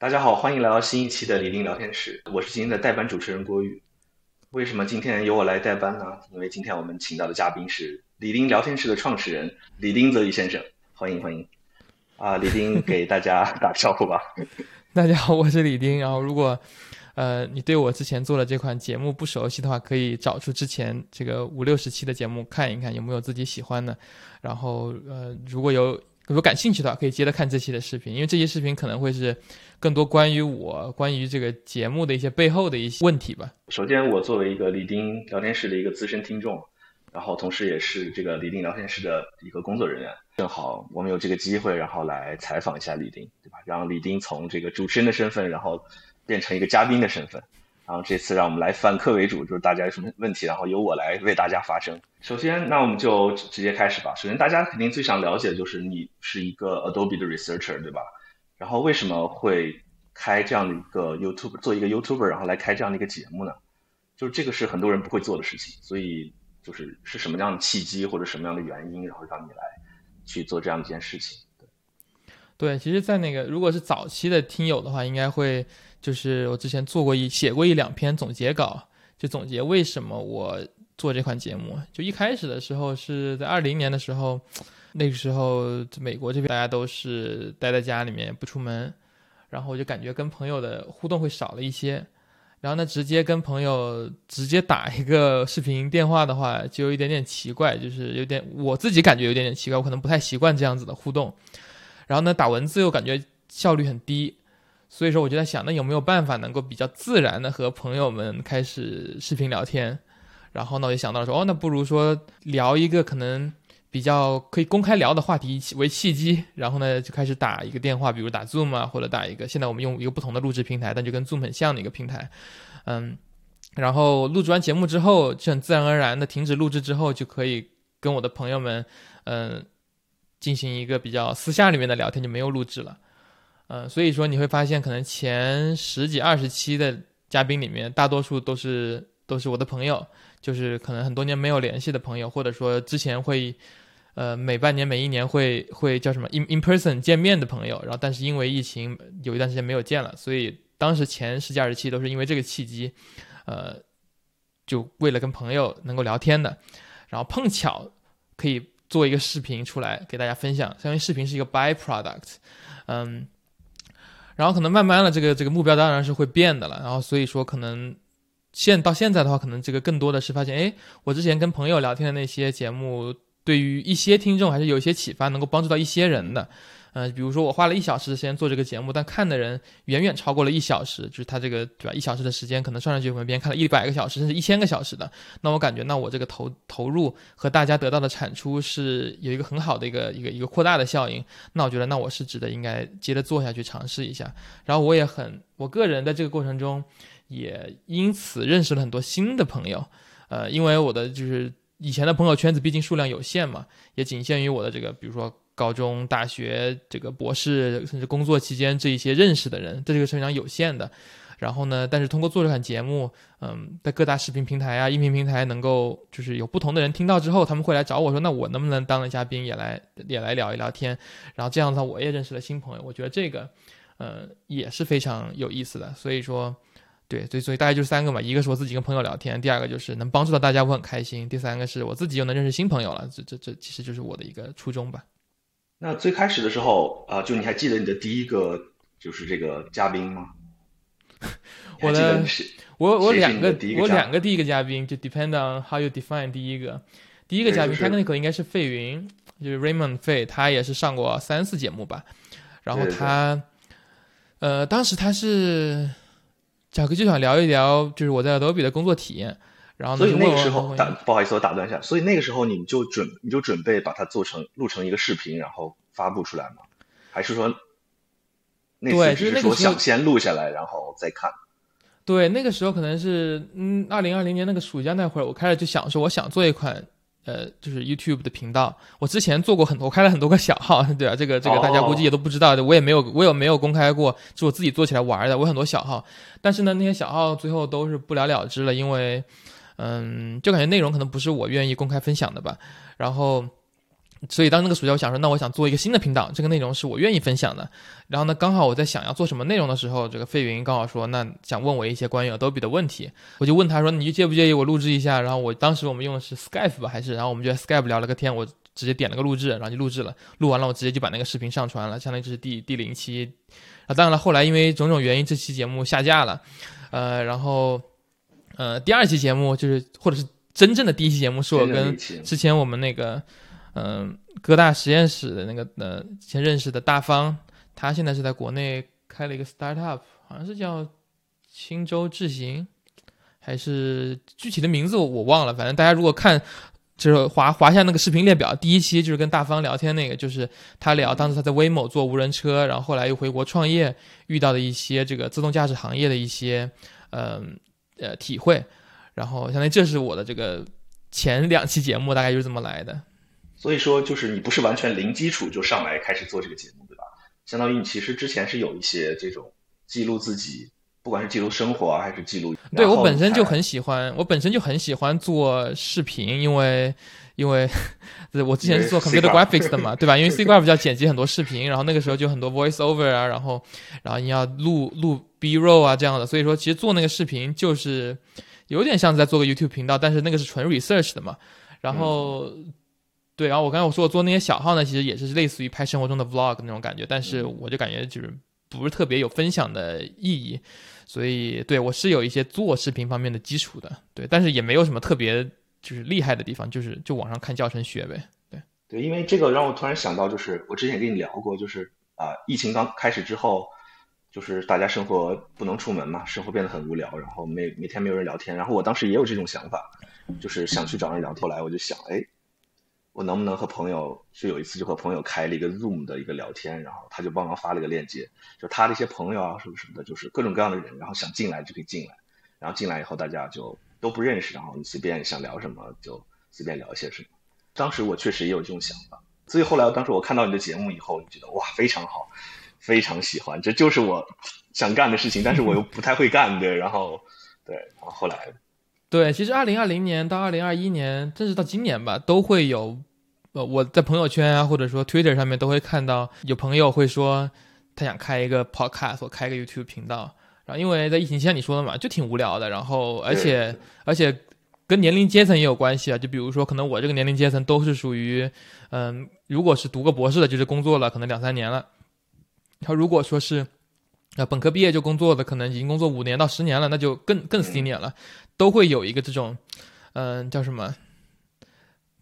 大家好，欢迎来到新一期的李丁聊天室，我是今天的代班主持人郭宇。为什么今天由我来代班呢？因为今天我们请到的嘉宾是李丁聊天室的创始人李丁泽宇先生，欢迎欢迎。啊，李丁给大家打个招呼吧。大家好，我是李丁。然后如果呃你对我之前做的这款节目不熟悉的话，可以找出之前这个五六十期的节目看一看，有没有自己喜欢的。然后呃如果有如果感兴趣的话，可以接着看这期的视频，因为这些视频可能会是。更多关于我关于这个节目的一些背后的一些问题吧。首先，我作为一个李丁聊天室的一个资深听众，然后同时也是这个李丁聊天室的一个工作人员，正好我们有这个机会，然后来采访一下李丁，对吧？让李丁从这个主持人的身份，然后变成一个嘉宾的身份。然后这次让我们来反客为主，就是大家有什么问题，然后由我来为大家发声。首先，那我们就直接开始吧。首先，大家肯定最想了解的就是你是一个 Adobe 的 researcher，对吧？然后为什么会开这样的一个 YouTube 做一个 YouTuber，然后来开这样的一个节目呢？就是这个是很多人不会做的事情，所以就是是什么样的契机或者什么样的原因，然后让你来去做这样一件事情？对，对，其实，在那个如果是早期的听友的话，应该会就是我之前做过一写过一两篇总结稿，就总结为什么我做这款节目。就一开始的时候是在二零年的时候。那个时候，美国这边大家都是待在家里面不出门，然后我就感觉跟朋友的互动会少了一些。然后呢，直接跟朋友直接打一个视频电话的话，就有一点点奇怪，就是有点我自己感觉有点点奇怪，我可能不太习惯这样子的互动。然后呢，打文字又感觉效率很低，所以说我就在想，那有没有办法能够比较自然的和朋友们开始视频聊天？然后呢，我就想到说，哦，那不如说聊一个可能。比较可以公开聊的话题为契机，然后呢就开始打一个电话，比如打 Zoom 啊，或者打一个现在我们用一个不同的录制平台，但就跟 Zoom 很像的一个平台，嗯，然后录制完节目之后，就很自然而然的停止录制之后，就可以跟我的朋友们，嗯，进行一个比较私下里面的聊天，就没有录制了，嗯，所以说你会发现，可能前十几二十期的嘉宾里面，大多数都是都是我的朋友，就是可能很多年没有联系的朋友，或者说之前会。呃，每半年、每一年会会叫什么 in in person 见面的朋友，然后但是因为疫情有一段时间没有见了，所以当时前十几二十期都是因为这个契机，呃，就为了跟朋友能够聊天的，然后碰巧可以做一个视频出来给大家分享，相当于视频是一个 by product，嗯，然后可能慢慢的这个这个目标当然是会变的了，然后所以说可能现到现在的话，可能这个更多的是发现，哎，我之前跟朋友聊天的那些节目。对于一些听众还是有一些启发，能够帮助到一些人的。嗯，比如说我花了一小时的时间做这个节目，但看的人远远超过了一小时，就是他这个对吧？一小时的时间可能算上去，我们别人看了一百个小时，甚至一千个小时的。那我感觉，那我这个投投入和大家得到的产出是有一个很好的一个一个一个扩大的效应。那我觉得，那我是值得应该接着做下去，尝试一下。然后我也很，我个人在这个过程中也因此认识了很多新的朋友。呃，因为我的就是。以前的朋友圈子毕竟数量有限嘛，也仅限于我的这个，比如说高中、大学、这个博士，甚至工作期间这一些认识的人，这个是非常有限的。然后呢，但是通过做这款节目，嗯，在各大视频平台啊、音频平台能够就是有不同的人听到之后，他们会来找我说，那我能不能当了嘉宾也来也来聊一聊天？然后这样的话我也认识了新朋友，我觉得这个，呃，也是非常有意思的。所以说。对，所以所以大概就是三个嘛，一个是我自己跟朋友聊天，第二个就是能帮助到大家，我很开心，第三个是我自己又能认识新朋友了，这这这其实就是我的一个初衷吧。那最开始的时候啊，就你还记得你的第一个就是这个嘉宾吗？我的我我两个我两个第一个嘉宾就 depend on how you define 第一个第一个嘉宾，technical 应该是费云，就是 Raymond 费，他也是上过三次节目吧，然后他呃当时他是。贾哥就想聊一聊，就是我在 Adobe 的工作体验。然后所以那个时候打不好意思，我打断一下。所以那个时候你们就准你就准备把它做成录成一个视频，然后发布出来吗？还是说那对，就是说想先录下来，然后再看？对，那个时候可能是嗯，二零二零年那个暑假那会儿，我开始就想说，我想做一款。呃，就是 YouTube 的频道，我之前做过很多，我开了很多个小号，对啊，这个这个大家估计也都不知道的，我也没有，我也没有公开过，是我自己做起来玩的。我很多小号，但是呢，那些小号最后都是不了了之了，因为，嗯，就感觉内容可能不是我愿意公开分享的吧。然后，所以当那个暑假，我想说，那我想做一个新的频道，这个内容是我愿意分享的。然后呢，刚好我在想要做什么内容的时候，这个费云刚好说，那想问我一些关于 Adobe 的问题，我就问他说，你介不介意我录制一下？然后我当时我们用的是 Skype 吧，还是？然后我们就在 Skype 聊了个天，我直接点了个录制，然后就录制了。录完了，我直接就把那个视频上传了，相当于这是第第零期。啊，当然了，后来因为种种原因，这期节目下架了。呃，然后，呃，第二期节目就是，或者是真正的第一期节目，是我跟之前我们那个。嗯，哥大实验室的那个呃，前认识的大方，他现在是在国内开了一个 startup，好像是叫青州智行，还是具体的名字我我忘了。反正大家如果看，就是滑滑下那个视频列表，第一期就是跟大方聊天那个，就是他聊当时他在威某做无人车，然后后来又回国创业，遇到的一些这个自动驾驶行业的一些嗯呃体会，然后相当于这是我的这个前两期节目，大概就是这么来的。所以说，就是你不是完全零基础就上来开始做这个节目，对吧？相当于你其实之前是有一些这种记录自己，不管是记录生活啊，还是记录。对我本身就很喜欢，我本身就很喜欢做视频，因为因为我之前是做 computer graphics 的嘛，对吧？因为 C graph 要剪辑很多视频，然后那个时候就很多 voice over 啊，然后然后你要录录 B roll 啊这样的，所以说其实做那个视频就是有点像在做个 YouTube 频道，但是那个是纯 research 的嘛，然后。对，然后我刚才我说我做那些小号呢，其实也是类似于拍生活中的 vlog 那种感觉，但是我就感觉就是不是特别有分享的意义，所以对我是有一些做视频方面的基础的，对，但是也没有什么特别就是厉害的地方，就是就网上看教程学呗，对。对，因为这个让我突然想到，就是我之前跟你聊过，就是啊，疫情刚开始之后，就是大家生活不能出门嘛，生活变得很无聊，然后每每天没有人聊天，然后我当时也有这种想法，就是想去找人聊天，后来我就想，哎。我能不能和朋友？就有一次就和朋友开了一个 Zoom 的一个聊天，然后他就帮忙发了一个链接，就他的一些朋友啊什么什么的，就是各种各样的人，然后想进来就可以进来，然后进来以后大家就都不认识，然后你随便想聊什么就随便聊一些什么。当时我确实也有这种想法，所以后来当时我看到你的节目以后，就觉得哇非常好，非常喜欢，这就是我想干的事情，但是我又不太会干，对，然后对，然后后来。对，其实二零二零年到二零二一年，甚至到今年吧，都会有，呃，我在朋友圈啊，或者说 Twitter 上面都会看到有朋友会说他想开一个 Podcast 或开一个 YouTube 频道，然后因为在疫情期间你说的嘛，就挺无聊的，然后而且而且跟年龄阶层也有关系啊，就比如说可能我这个年龄阶层都是属于，嗯，如果是读个博士的，就是工作了可能两三年了，他如果说是。啊，本科毕业就工作的，可能已经工作五年到十年了，那就更更 senior 了，都会有一个这种，嗯，叫什么？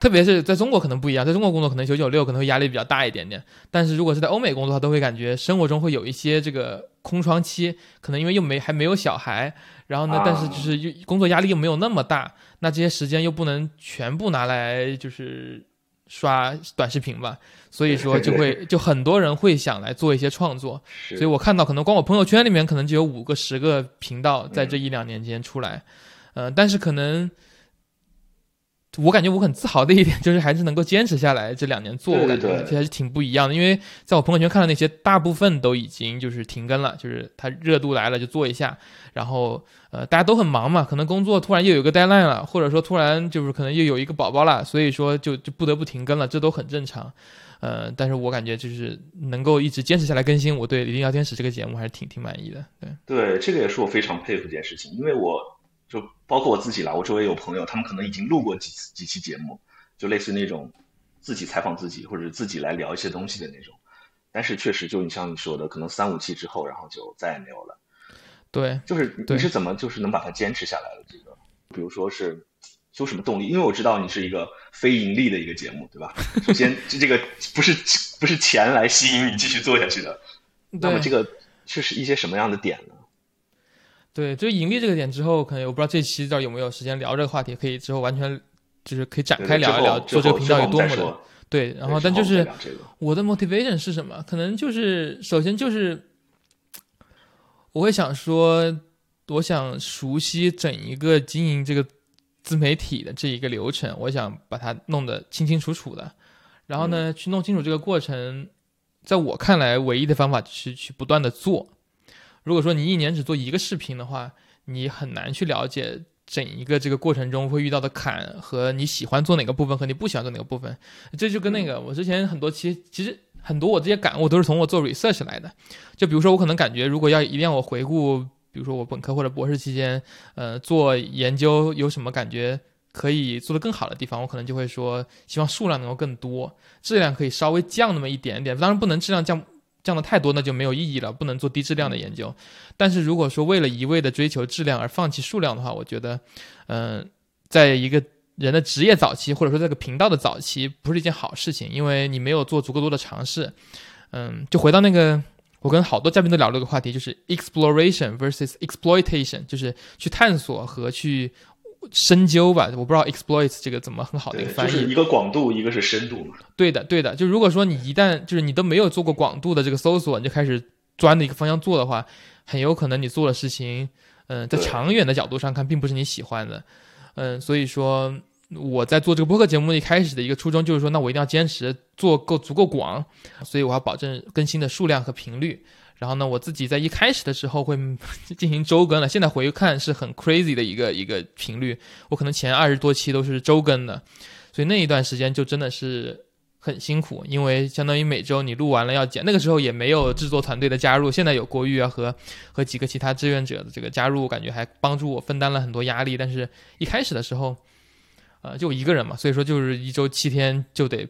特别是在中国可能不一样，在中国工作可能九九六可能会压力比较大一点点，但是如果是在欧美工作，他都会感觉生活中会有一些这个空窗期，可能因为又没还没有小孩，然后呢，但是就是又工作压力又没有那么大，那这些时间又不能全部拿来就是。刷短视频吧，所以说 就会就很多人会想来做一些创作，所以我看到可能光我朋友圈里面可能就有五个十个频道在这一两年间出来，呃，但是可能。我感觉我很自豪的一点 就是还是能够坚持下来这两年做，我感觉这还是挺不一样的。因为在我朋友圈看到那些大部分都已经就是停更了，就是它热度来了就做一下，然后呃大家都很忙嘛，可能工作突然又有个 deadline 了，或者说突然就是可能又有一个宝宝了，所以说就就不得不停更了，这都很正常。呃，但是我感觉就是能够一直坚持下来更新，我对《李丁聊天室》这个节目还是挺挺满意的。对对，这个也是我非常佩服一件事情，因为我。就包括我自己啦，我周围有朋友，他们可能已经录过几次几期节目，就类似那种自己采访自己或者自己来聊一些东西的那种。但是确实，就你像你说的，可能三五期之后，然后就再也没有了。对，就是你是怎么就是能把它坚持下来的？这个，比如说是有什么动力？因为我知道你是一个非盈利的一个节目，对吧？首先，这这个不是不是钱来吸引你继续做下去的。那么这个是是一些什么样的点呢？对，就是盈利这个点之后，可能我不知道这期到有没有时间聊这个话题，可以之后完全就是可以展开聊一聊做这个频道有多么的对。然后，但就是我的 motivation 是什么？可能就是首先就是我会想说，我想熟悉整一个经营这个自媒体的这一个流程，我想把它弄得清清楚楚的。然后呢，去弄清楚这个过程，在我看来，唯一的方法是去不断的做。如果说你一年只做一个视频的话，你很难去了解整一个这个过程中会遇到的坎和你喜欢做哪个部分和你不喜欢做哪个部分，这就跟那个我之前很多期其实很多我这些感悟都是从我做 research 来的。就比如说我可能感觉如果要一定要我回顾，比如说我本科或者博士期间，呃，做研究有什么感觉可以做得更好的地方，我可能就会说希望数量能够更多，质量可以稍微降那么一点点，当然不能质量降。降的太多，那就没有意义了，不能做低质量的研究。但是如果说为了一味的追求质量而放弃数量的话，我觉得，嗯，在一个人的职业早期，或者说这个频道的早期，不是一件好事情，因为你没有做足够多的尝试。嗯，就回到那个，我跟好多嘉宾都聊了个话题，就是 exploration versus exploitation，就是去探索和去。深究吧，我不知道 exploit 这个怎么很好的一个翻译，一个广度，一个是深度嘛。对的，对的。就如果说你一旦就是你都没有做过广度的这个搜索，你就开始钻的一个方向做的话，很有可能你做的事情，嗯，在长远的角度上看，并不是你喜欢的。嗯，所以说我在做这个播客节目一开始的一个初衷就是说，那我一定要坚持做够足够广，所以我要保证更新的数量和频率。然后呢，我自己在一开始的时候会 进行周更了，现在回看是很 crazy 的一个一个频率，我可能前二十多期都是周更的，所以那一段时间就真的是很辛苦，因为相当于每周你录完了要剪，那个时候也没有制作团队的加入，现在有国玉啊和和几个其他志愿者的这个加入，感觉还帮助我分担了很多压力，但是一开始的时候，呃，就我一个人嘛，所以说就是一周七天就得。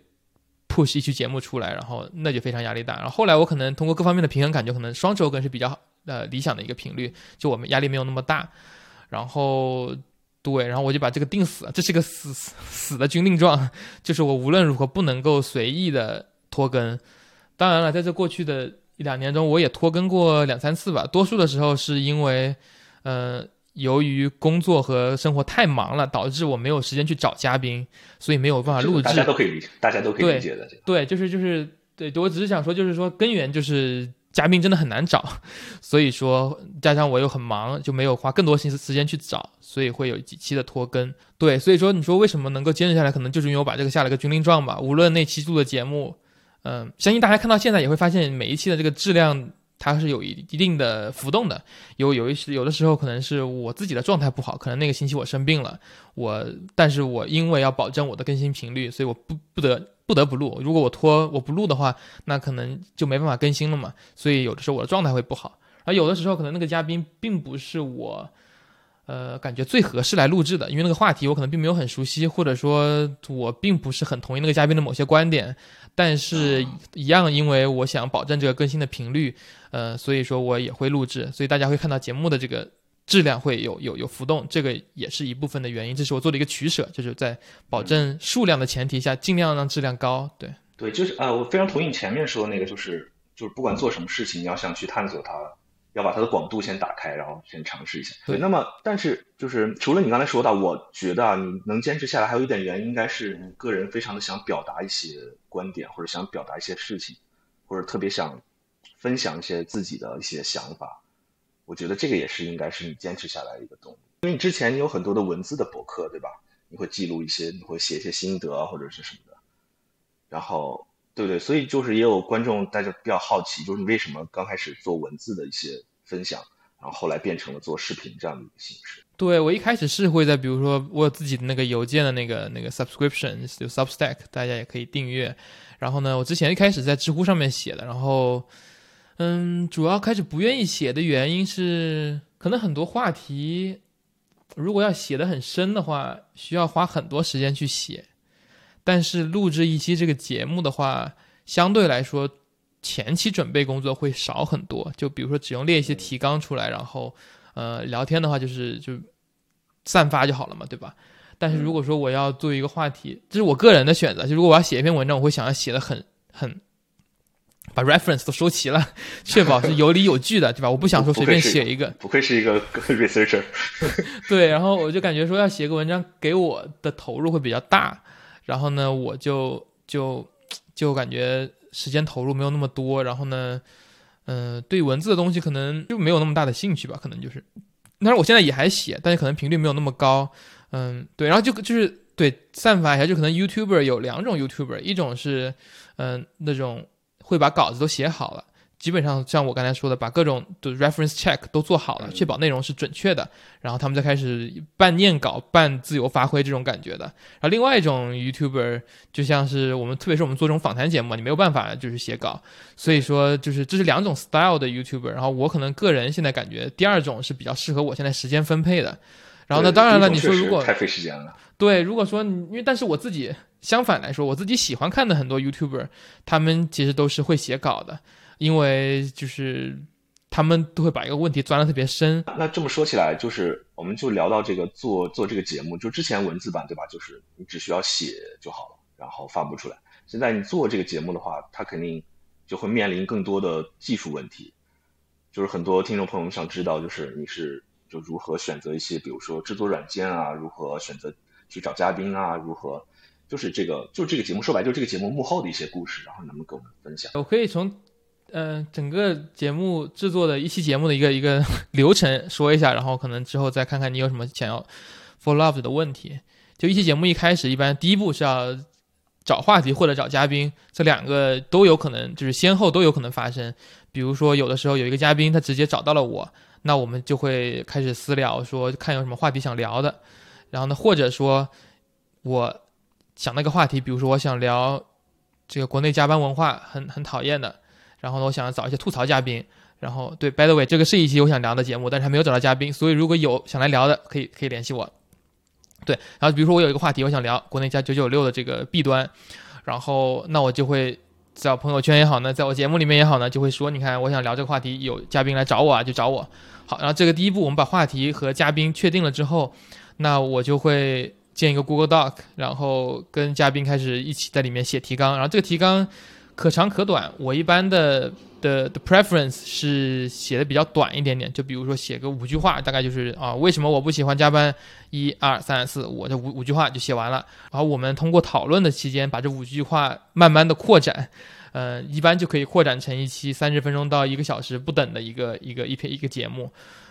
push 一期节目出来，然后那就非常压力大。然后后来我可能通过各方面的平衡，感觉可能双周更是比较呃理想的一个频率，就我们压力没有那么大。然后对，然后我就把这个定死了，这是个死死的军令状，就是我无论如何不能够随意的拖更。当然了，在这过去的一两年中，我也拖更过两三次吧，多数的时候是因为，嗯。由于工作和生活太忙了，导致我没有时间去找嘉宾，所以没有办法录制。大家都可以理解，大家都可以理解的。对，就是就是对，我只是想说，就是说根源就是嘉宾真的很难找，所以说加上我又很忙，就没有花更多心思时间去找，所以会有几期的拖更。对，所以说你说为什么能够坚持下来，可能就是因为我把这个下了个军令状吧。无论那期录的节目，嗯，相信大家看到现在也会发现每一期的这个质量。它是有一一定的浮动的，有有一些有的时候可能是我自己的状态不好，可能那个星期我生病了，我但是我因为要保证我的更新频率，所以我不不得不得不录。如果我拖我不录的话，那可能就没办法更新了嘛。所以有的时候我的状态会不好，而有的时候可能那个嘉宾并不是我。呃，感觉最合适来录制的，因为那个话题我可能并没有很熟悉，或者说我并不是很同意那个嘉宾的某些观点，但是一样，因为我想保证这个更新的频率，呃，所以说我也会录制，所以大家会看到节目的这个质量会有有有浮动，这个也是一部分的原因，这是我做的一个取舍，就是在保证数量的前提下，尽量让质量高。对对，就是啊，我非常同意你前面说的那个，就是就是不管做什么事情，你要想去探索它。要把它的广度先打开，然后先尝试一下。对，那么但是就是除了你刚才说到，我觉得啊，你能坚持下来，还有一点原因，应该是你个人非常的想表达一些观点，或者想表达一些事情，或者特别想分享一些自己的一些想法。我觉得这个也是应该是你坚持下来的一个动力。因为你之前你有很多的文字的博客，对吧？你会记录一些，你会写一些心得或者是什么的，然后。对对，所以就是也有观众大家比较好奇，就是你为什么刚开始做文字的一些分享，然后后来变成了做视频这样的一个形式？对我一开始是会在比如说我有自己的那个邮件的那个那个 subscription 就 Substack，大家也可以订阅。然后呢，我之前一开始在知乎上面写的，然后嗯，主要开始不愿意写的原因是，可能很多话题如果要写的很深的话，需要花很多时间去写。但是录制一期这个节目的话，相对来说前期准备工作会少很多。就比如说，只用列一些提纲出来，然后呃聊天的话，就是就散发就好了嘛，对吧？但是如果说我要做一个话题，这是我个人的选择。就如果我要写一篇文章，我会想要写的很很把 reference 都收齐了，确保是有理有据的，对吧？我不想说随便写一个。不愧是一个 researcher。对，然后我就感觉说要写个文章，给我的投入会比较大。然后呢，我就就就感觉时间投入没有那么多，然后呢，嗯，对文字的东西可能就没有那么大的兴趣吧，可能就是，但是我现在也还写，但是可能频率没有那么高，嗯，对，然后就就是对散发一下，就可能 YouTuber 有两种 YouTuber，一种是嗯那种会把稿子都写好了，基本上像我刚才说的，把各种的 reference check 都做好了，确保内容是准确的，然后他们再开始半念稿半自由发挥这种感觉的。然后另外一种 YouTuber 就像是我们，特别是我们做这种访谈节目，你没有办法就是写稿，所以说就是这是两种 style 的 YouTuber。然后我可能个人现在感觉第二种是比较适合我现在时间分配的。然后呢，当然了，你说如果太费时间了，对，如果说你因为但是我自己相反来说，我自己喜欢看的很多 YouTuber，他们其实都是会写稿的。因为就是他们都会把一个问题钻得特别深。那这么说起来，就是我们就聊到这个做做这个节目，就之前文字版对吧？就是你只需要写就好了，然后发布出来。现在你做这个节目的话，它肯定就会面临更多的技术问题。就是很多听众朋友们想知道，就是你是就如何选择一些，比如说制作软件啊，如何选择去找嘉宾啊，如何就是这个就这个节目说白，就是这个节目幕后的一些故事，然后能不能跟我们分享？我可以从。嗯，整个节目制作的一期节目的一个一个 流程说一下，然后可能之后再看看你有什么想要 follow up 的问题。就一期节目一开始，一般第一步是要找话题或者找嘉宾，这两个都有可能，就是先后都有可能发生。比如说有的时候有一个嘉宾他直接找到了我，那我们就会开始私聊，说看有什么话题想聊的。然后呢，或者说我想那个话题，比如说我想聊这个国内加班文化，很很讨厌的。然后呢，我想找一些吐槽嘉宾。然后对，by the way，这个是一期我想聊的节目，但是还没有找到嘉宾，所以如果有想来聊的，可以可以联系我。对，然后比如说我有一个话题，我想聊国内加九九六的这个弊端，然后那我就会在朋友圈也好呢，在我节目里面也好呢，就会说，你看我想聊这个话题，有嘉宾来找我啊，就找我。好，然后这个第一步，我们把话题和嘉宾确定了之后，那我就会建一个 Google Doc，然后跟嘉宾开始一起在里面写提纲，然后这个提纲。可长可短，我一般的的的 preference 是写的比较短一点点，就比如说写个五句话，大概就是啊，为什么我不喜欢加班？一二三四，我这五五句话就写完了。然后我们通过讨论的期间，把这五句话慢慢的扩展，呃，一般就可以扩展成一期三十分钟到一个小时不等的一个一个一篇一个节目。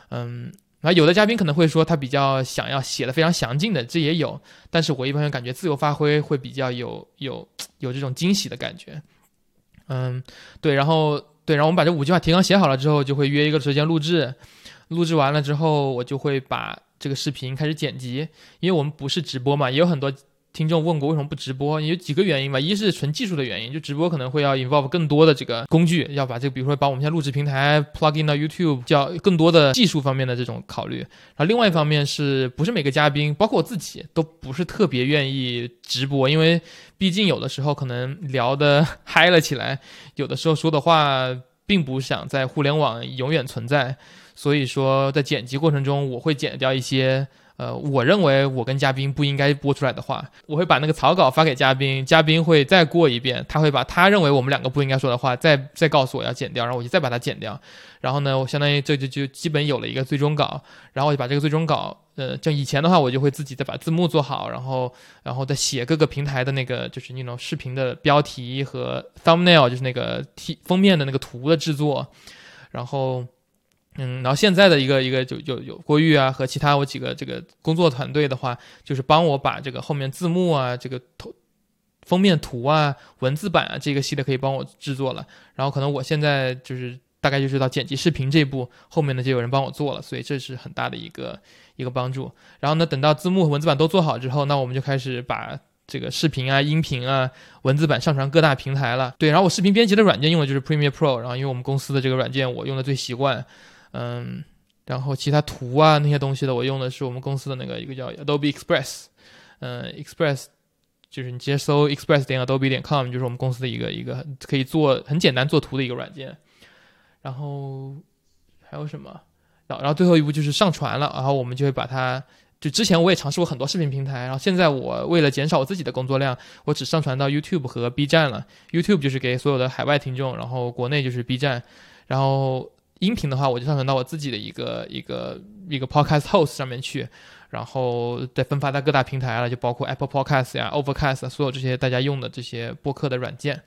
嗯，然后有的嘉宾可能会说他比较想要写的非常详尽的，这也有，但是我一般感觉自由发挥会比较有有有这种惊喜的感觉。嗯，对，然后对，然后我们把这五句话提纲写好了之后，就会约一个时间录制，录制完了之后，我就会把这个视频开始剪辑，因为我们不是直播嘛，也有很多。听众问过为什么不直播？有几个原因吧，一是纯技术的原因，就直播可能会要 involve 更多的这个工具，要把这个，比如说把我们现在录制平台 plug in 到 YouTube，叫更多的技术方面的这种考虑。然后另外一方面是不是每个嘉宾，包括我自己，都不是特别愿意直播，因为毕竟有的时候可能聊的嗨了起来，有的时候说的话并不想在互联网永远存在，所以说在剪辑过程中，我会剪掉一些。呃，我认为我跟嘉宾不应该播出来的话，我会把那个草稿发给嘉宾，嘉宾会再过一遍，他会把他认为我们两个不应该说的话再再告诉我要剪掉，然后我就再把它剪掉，然后呢，我相当于这就就基本有了一个最终稿，然后我就把这个最终稿，呃，像以前的话，我就会自己再把字幕做好，然后然后再写各个平台的那个就是那种视频的标题和 thumbnail，就是那个封面的那个图的制作，然后。嗯，然后现在的一个一个就有有郭玉啊和其他我几个这个工作团队的话，就是帮我把这个后面字幕啊、这个头封面图啊、文字版啊这个系列可以帮我制作了。然后可能我现在就是大概就是到剪辑视频这一步，后面呢就有人帮我做了，所以这是很大的一个一个帮助。然后呢，等到字幕和文字版都做好之后，那我们就开始把这个视频啊、音频啊、文字版上传各大平台了。对，然后我视频编辑的软件用的就是 Premiere Pro，然后因为我们公司的这个软件我用的最习惯。嗯，然后其他图啊那些东西的，我用的是我们公司的那个一个叫 Adobe Express，嗯，Express 就是你直接搜 Express 点 Adobe 点 com，就是我们公司的一个一个可以做很简单做图的一个软件。然后还有什么？然然后最后一步就是上传了，然后我们就会把它，就之前我也尝试过很多视频平台，然后现在我为了减少我自己的工作量，我只上传到 YouTube 和 B 站了。YouTube 就是给所有的海外听众，然后国内就是 B 站，然后。音频的话，我就上传到我自己的一个一个一个 Podcast Host 上面去，然后再分发到各大平台了，就包括 Apple Podcast 呀、Overcast 所有这些大家用的这些播客的软件。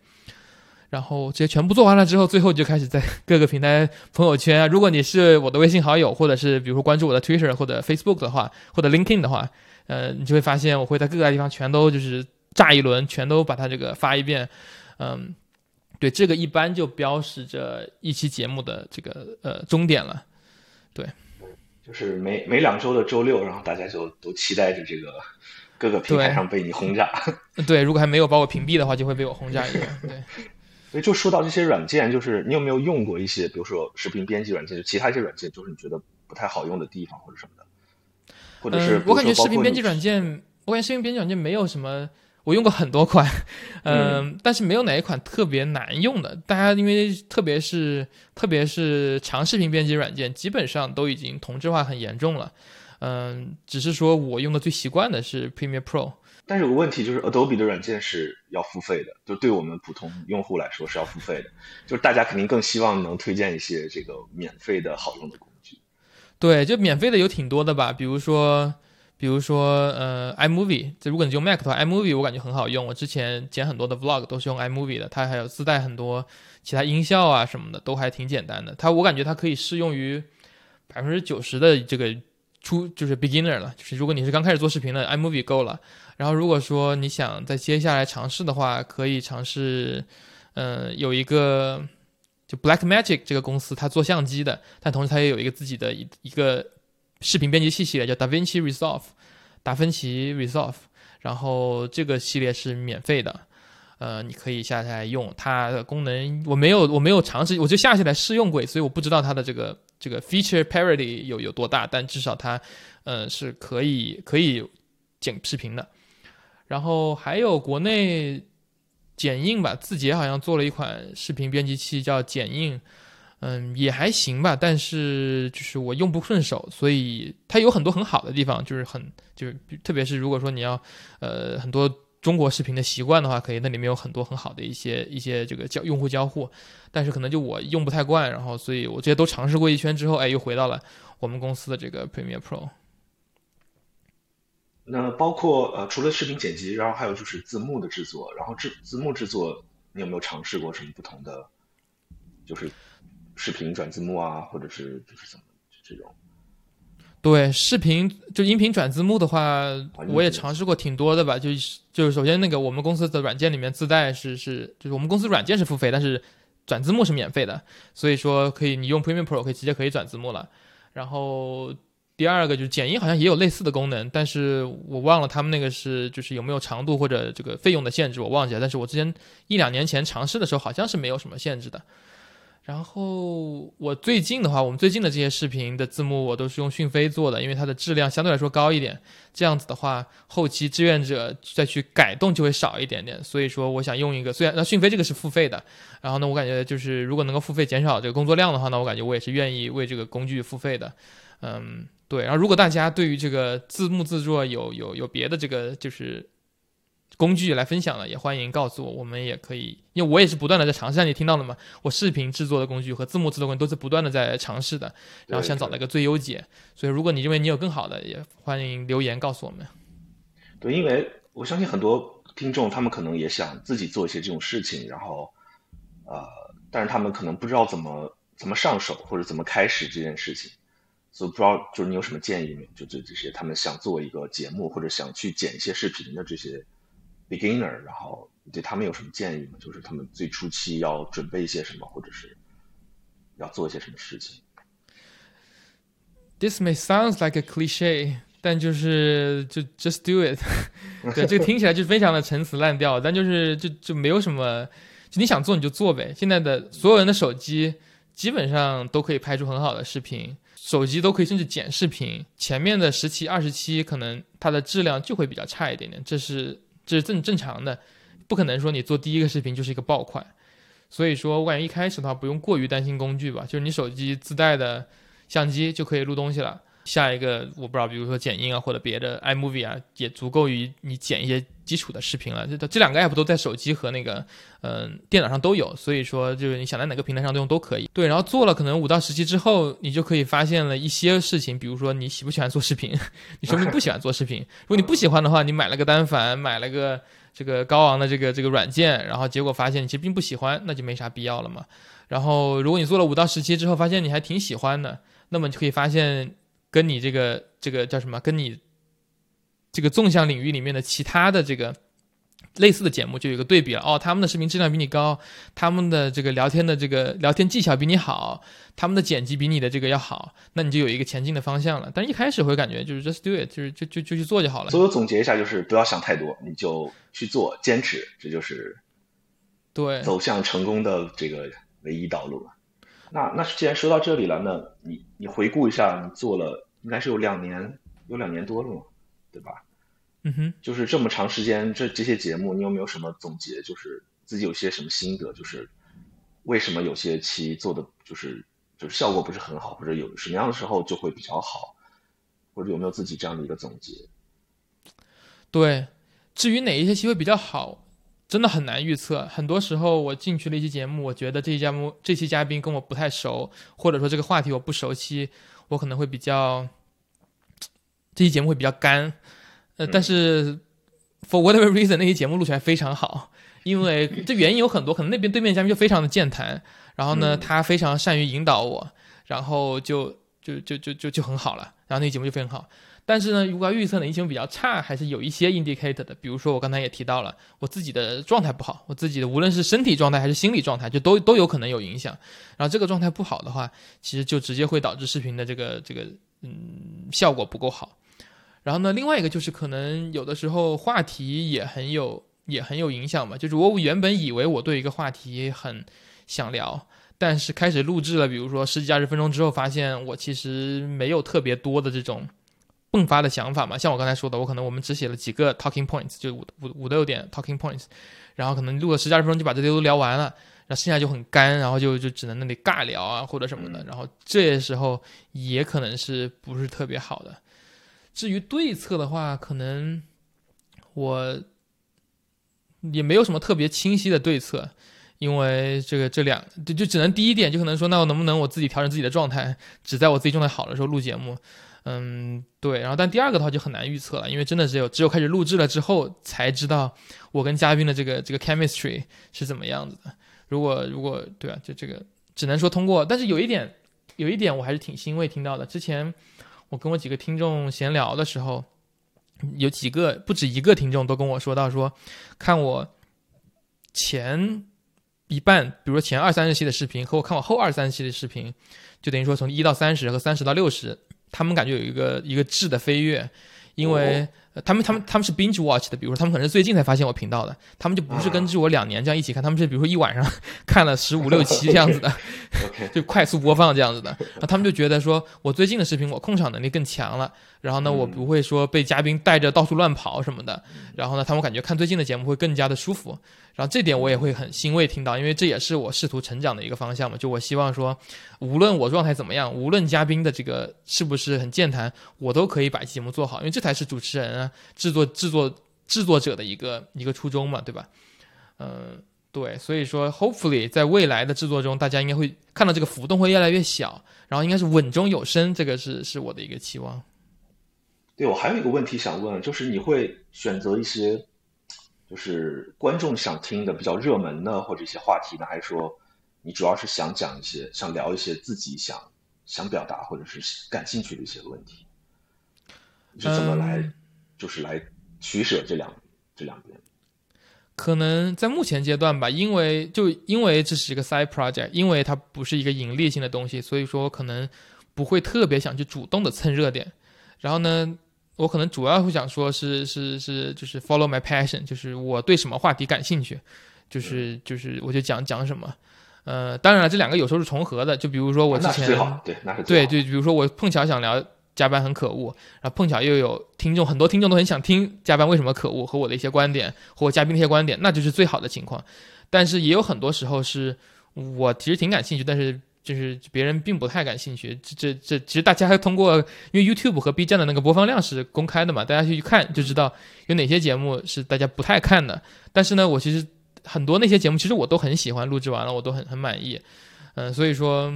然后这些全部做完了之后，最后就开始在各个平台朋友圈。如果你是我的微信好友，或者是比如说关注我的 Twitter 或者 Facebook 的话，或者 LinkedIn 的话，呃，你就会发现我会在各个地方全都就是炸一轮，全都把它这个发一遍，嗯。对，这个一般就标示着一期节目的这个呃终点了。对，就是每每两周的周六，然后大家就都期待着这个各个平台上被你轰炸。对，如果还没有把我屏蔽的话，就会被我轰炸一遍。对。所以就说到这些软件，就是你有没有用过一些，比如说视频编辑软件，就其他一些软件，就是你觉得不太好用的地方或者什么的，或者是我感觉视频编辑软件，我感觉视频编辑软件没有什么，我用过很多款，嗯，但是没有哪一款特别难用的。大家因为特别是特别是长视频编辑软件，基本上都已经同质化很严重了，嗯，只是说我用的最习惯的是 Premiere Pro。但是有个问题就是 Adobe 的软件是要付费的，就对我们普通用户来说是要付费的。就是大家肯定更希望能推荐一些这个免费的好用的工具。对，就免费的有挺多的吧，比如说，比如说，呃，iMovie。这如果你用 Mac 的话，iMovie 我感觉很好用。我之前剪很多的 Vlog 都是用 iMovie 的，它还有自带很多其他音效啊什么的，都还挺简单的。它我感觉它可以适用于百分之九十的这个初就是 beginner 了，就是如果你是刚开始做视频的，iMovie 够了。然后，如果说你想在接下来尝试的话，可以尝试，嗯，有一个就 Blackmagic 这个公司，它做相机的，但同时它也有一个自己的一一个视频编辑器系列，叫 DaVinci Resolve，达芬奇 Resolve。然后这个系列是免费的，呃，你可以下下来用。它的功能我没有我没有尝试，我就下下来试用过，所以我不知道它的这个这个 feature parity 有有多大，但至少它，呃，是可以可以剪视频的。然后还有国内剪映吧，字节好像做了一款视频编辑器叫剪映，嗯，也还行吧，但是就是我用不顺手，所以它有很多很好的地方，就是很就是特别是如果说你要呃很多中国视频的习惯的话，可以那里面有很多很好的一些一些这个交用户交互，但是可能就我用不太惯，然后所以我这些都尝试过一圈之后，哎，又回到了我们公司的这个 Premiere Pro。那包括呃，除了视频剪辑，然后还有就是字幕的制作，然后字字幕制作，你有没有尝试过什么不同的，就是视频转字幕啊，或者是就是怎么这种？对，视频就音频转字幕的话，我也尝试过挺多的吧。就是就是首先那个我们公司的软件里面自带是是，就是我们公司软件是付费，但是转字幕是免费的，所以说可以你用 Premiere Pro 可以直接可以转字幕了，然后。第二个就是剪映，好像也有类似的功能，但是我忘了他们那个是就是有没有长度或者这个费用的限制，我忘记了。但是我之前一两年前尝试的时候，好像是没有什么限制的。然后我最近的话，我们最近的这些视频的字幕我都是用讯飞做的，因为它的质量相对来说高一点。这样子的话，后期志愿者再去改动就会少一点点。所以说，我想用一个，虽然那讯飞这个是付费的，然后呢，我感觉就是如果能够付费减少这个工作量的话，呢我感觉我也是愿意为这个工具付费的。嗯。对，然后如果大家对于这个字幕制作有有有别的这个就是工具来分享了，也欢迎告诉我，我们也可以，因为我也是不断的在尝试，你听到了吗？我视频制作的工具和字幕制作工具都是不断的在尝试的，然后想找到一个最优解。所以如果你认为你有更好的，也欢迎留言告诉我们。对，因为我相信很多听众他们可能也想自己做一些这种事情，然后呃，但是他们可能不知道怎么怎么上手或者怎么开始这件事情。所以不知道，就是你有什么建议没？就这这些，他们想做一个节目或者想去剪一些视频的这些 beginner，然后对他们有什么建议吗？就是他们最初期要准备一些什么，或者是要做一些什么事情？This may sounds like a cliche，但就是就 just do it。对，这个听起来就非常的陈词滥调，但就是就就没有什么，就你想做你就做呗。现在的所有人的手机基本上都可以拍出很好的视频。手机都可以，甚至剪视频，前面的十期、二十期，可能它的质量就会比较差一点点，这是这是正正常的，不可能说你做第一个视频就是一个爆款，所以说我感觉一开始的话不用过于担心工具吧，就是你手机自带的相机就可以录东西了。下一个我不知道，比如说剪映啊，或者别的 iMovie 啊，也足够于你剪一些基础的视频了。这这两个 app 都在手机和那个嗯电脑上都有，所以说就是你想在哪个平台上用都可以。对，然后做了可能五到十期之后，你就可以发现了一些事情，比如说你喜不喜欢做视频，你说明不喜欢做视频。如果你不喜欢的话，你买了个单反，买了个这个高昂的这个这个软件，然后结果发现你其实并不喜欢，那就没啥必要了嘛。然后如果你做了五到十期之后，发现你还挺喜欢的，那么就可以发现。跟你这个这个叫什么？跟你这个纵向领域里面的其他的这个类似的节目就有一个对比了哦，他们的视频质量比你高，他们的这个聊天的这个聊天技巧比你好，他们的剪辑比你的这个要好，那你就有一个前进的方向了。但一开始会感觉就是 just do it，就是就就就去做就好了。所以我总结一下，就是不要想太多，你就去做，坚持，这就是对走向成功的这个唯一道路。那那既然说到这里了，那你你回顾一下，你做了应该是有两年，有两年多了嘛，对吧？嗯哼，就是这么长时间，这这些节目，你有没有什么总结？就是自己有些什么心得？就是为什么有些期做的就是就是效果不是很好，或者有什么样的时候就会比较好，或者有没有自己这样的一个总结？对，至于哪一些期会比较好，真的很难预测。很多时候我进去了一期节目，我觉得这期节目这期嘉宾跟我不太熟，或者说这个话题我不熟悉，我可能会比较这期节目会比较干。呃，但是 for whatever reason 那期节目录起来非常好，因为这原因有很多，可能那边对面嘉宾就非常的健谈，然后呢，他非常善于引导我，然后就就就就就就很好了，然后那期节目就非常好。但是呢，如果要预测的英雄比较差，还是有一些 indicator 的，比如说我刚才也提到了，我自己的状态不好，我自己的无论是身体状态还是心理状态，就都都有可能有影响。然后这个状态不好的话，其实就直接会导致视频的这个这个嗯效果不够好。然后呢，另外一个就是可能有的时候话题也很有也很有影响嘛。就是我原本以为我对一个话题很想聊，但是开始录制了，比如说十几二十分钟之后，发现我其实没有特别多的这种迸发的想法嘛。像我刚才说的，我可能我们只写了几个 talking points，就五五五六点 talking points，然后可能录了十几二十分钟就把这些都聊完了，然后剩下就很干，然后就就只能那里尬聊啊或者什么的。然后这些时候也可能是不是特别好的。至于对策的话，可能我也没有什么特别清晰的对策，因为这个这两就就只能第一点就可能说，那我能不能我自己调整自己的状态，只在我自己状态好的时候录节目，嗯，对。然后但第二个的话就很难预测了，因为真的只有只有开始录制了之后才知道我跟嘉宾的这个这个 chemistry 是怎么样子的。如果如果对啊，就这个只能说通过。但是有一点有一点我还是挺欣慰听到的，之前。我跟我几个听众闲聊的时候，有几个不止一个听众都跟我说到说，看我前一半，比如说前二三十期的视频，和我看我后二三十期的视频，就等于说从一到三十和三十到六十，他们感觉有一个一个质的飞跃，因为。他们他们他们是 binge watch 的，比如说他们可能是最近才发现我频道的，他们就不是跟着我两年这样一起看，他们是比如说一晚上 看了十五六期 这样子的，就快速播放这样子的，然后他们就觉得说我最近的视频我控场能力更强了，然后呢我不会说被嘉宾带着到处乱跑什么的，然后呢他们感觉看最近的节目会更加的舒服。然后这点我也会很欣慰听到，因为这也是我试图成长的一个方向嘛。就我希望说，无论我状态怎么样，无论嘉宾的这个是不是很健谈，我都可以把节目做好，因为这才是主持人啊、制作、制作、制作者的一个一个初衷嘛，对吧？嗯，对。所以说，hopefully 在未来的制作中，大家应该会看到这个浮动会越来越小，然后应该是稳中有升，这个是是我的一个期望。对我还有一个问题想问，就是你会选择一些。就是观众想听的比较热门的或者一些话题呢，还是说你主要是想讲一些、想聊一些自己想想表达或者是感兴趣的一些问题？你是怎么来，就是来取舍这两这两边？可能在目前阶段吧，因为就因为这是一个 side project，因为它不是一个盈利性的东西，所以说可能不会特别想去主动的蹭热点。然后呢？我可能主要会想说，是是是，就是 follow my passion，就是我对什么话题感兴趣，就是就是我就讲讲什么。呃，当然了，这两个有时候是重合的。就比如说我之前对，那是对对，比如说我碰巧想聊加班很可恶，然后碰巧又有听众，很多听众都很想听加班为什么可恶和我的一些观点，和我嘉宾的一些观点，那就是最好的情况。但是也有很多时候是我其实挺感兴趣，但是。就是别人并不太感兴趣，这这这其实大家还通过，因为 YouTube 和 B 站的那个播放量是公开的嘛，大家去看就知道有哪些节目是大家不太看的。但是呢，我其实很多那些节目其实我都很喜欢，录制完了我都很很满意。嗯，所以说，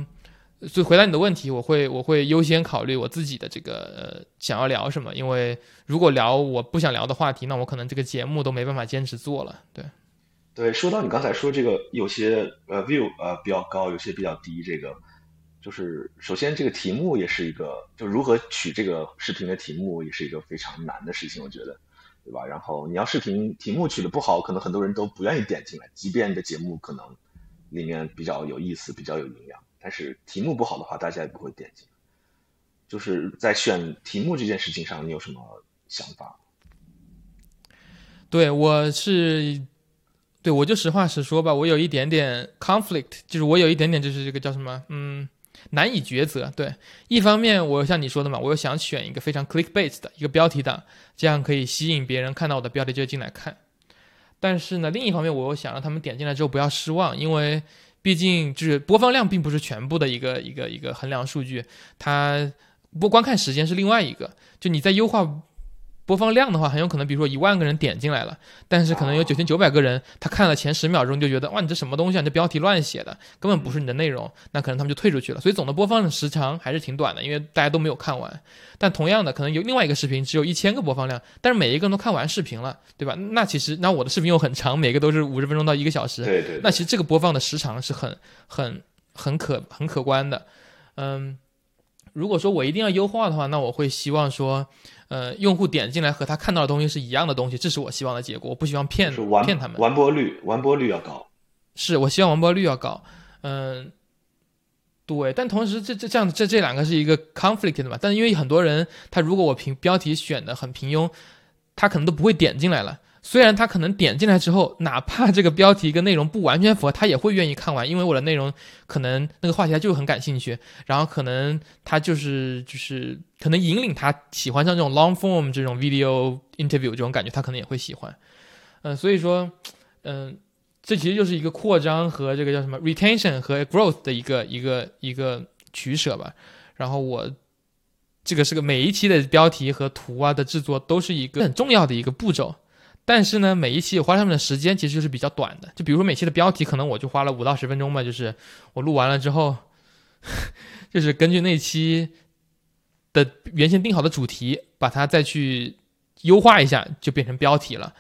所以回答你的问题，我会我会优先考虑我自己的这个呃想要聊什么，因为如果聊我不想聊的话题，那我可能这个节目都没办法坚持做了。对。对，说到你刚才说这个，有些呃 view 呃比较高，有些比较低，这个就是首先这个题目也是一个，就如何取这个视频的题目也是一个非常难的事情，我觉得，对吧？然后你要视频题目取得不好，可能很多人都不愿意点进来，即便你的节目可能里面比较有意思、比较有营养，但是题目不好的话，大家也不会点进来。就是在选题目这件事情上，你有什么想法？对我是，对我就实话实说吧，我有一点点 conflict，就是我有一点点就是这个叫什么，嗯。难以抉择。对，一方面我像你说的嘛，我又想选一个非常 clickbait 的一个标题党，这样可以吸引别人看到我的标题就进来看。但是呢，另一方面我又想让他们点进来之后不要失望，因为毕竟就是播放量并不是全部的一个一个一个衡量数据，它不观看时间是另外一个。就你在优化。播放量的话，很有可能，比如说一万个人点进来了，但是可能有九千九百个人，他看了前十秒钟就觉得，哇，你这什么东西啊？你这标题乱写的，根本不是你的内容，那可能他们就退出去了。所以总的播放时长还是挺短的，因为大家都没有看完。但同样的，可能有另外一个视频只有一千个播放量，但是每一个人都看完视频了，对吧？那其实那我的视频又很长，每个都是五十分钟到一个小时，对对。那其实这个播放的时长是很很很可很可观的。嗯，如果说我一定要优化的话，那我会希望说。呃，用户点进来和他看到的东西是一样的东西，这是我希望的结果。我不希望骗骗他们。完播率，完播率要高。是我希望完播率要高。嗯，对。但同时，这这这样这这两个是一个 conflict 的嘛？但是因为很多人，他如果我评标题选的很平庸，他可能都不会点进来了。虽然他可能点进来之后，哪怕这个标题跟内容不完全符合，他也会愿意看完，因为我的内容可能那个话题他就很感兴趣，然后可能他就是就是可能引领他喜欢上这种 long form 这种 video interview 这种感觉，他可能也会喜欢。嗯，所以说，嗯，这其实就是一个扩张和这个叫什么 retention 和 growth 的一个一个一个取舍吧。然后我这个是个每一期的标题和图啊的制作都是一个很重要的一个步骤。但是呢，每一期花上面的时间其实就是比较短的。就比如说每期的标题，可能我就花了五到十分钟吧。就是我录完了之后，就是根据那期的原先定好的主题，把它再去优化一下，就变成标题了。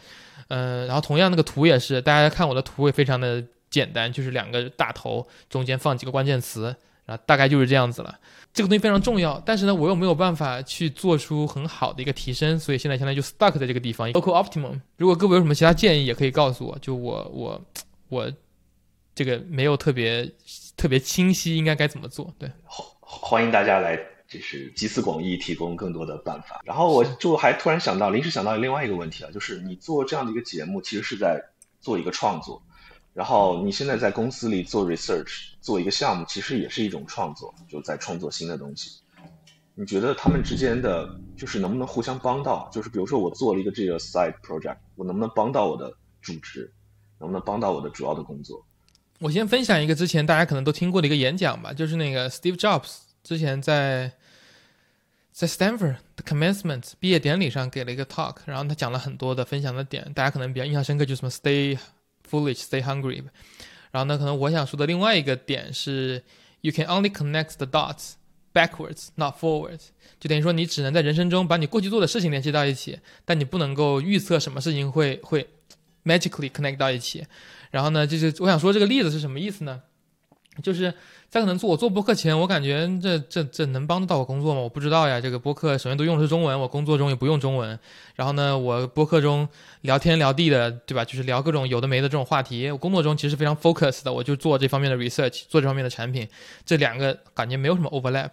嗯，然后同样那个图也是，大家看我的图也非常的简单，就是两个大头中间放几个关键词，然后大概就是这样子了。这个东西非常重要，但是呢，我又没有办法去做出很好的一个提升，所以现在相当于就 stuck 在这个地方。local optimum。如果各位有什么其他建议，也可以告诉我。就我我我这个没有特别特别清晰，应该该怎么做？对，欢迎大家来，就是集思广益，提供更多的办法。然后我就还突然想到，临时想到另外一个问题啊，就是你做这样的一个节目，其实是在做一个创作。然后你现在在公司里做 research，做一个项目，其实也是一种创作，就在创作新的东西。你觉得他们之间的就是能不能互相帮到？就是比如说我做了一个这个 side project，我能不能帮到我的主职？能不能帮到我的主要的工作？我先分享一个之前大家可能都听过的一个演讲吧，就是那个 Steve Jobs 之前在在 Stanford 的 commencement 毕业典礼上给了一个 talk，然后他讲了很多的分享的点，大家可能比较印象深刻，就是什么 stay。Foolish, stay hungry。然后呢，可能我想说的另外一个点是，You can only connect the dots backwards, not forwards。就等于说，你只能在人生中把你过去做的事情联系到一起，但你不能够预测什么事情会会 magically connect 到一起。然后呢，就是我想说这个例子是什么意思呢？就是在可能做我做播客前，我感觉这这这能帮得到我工作吗？我不知道呀。这个播客首先都用的是中文，我工作中也不用中文。然后呢，我播客中聊天聊地的，对吧？就是聊各种有的没的这种话题。我工作中其实非常 focus 的，我就做这方面的 research，做这方面的产品。这两个感觉没有什么 overlap。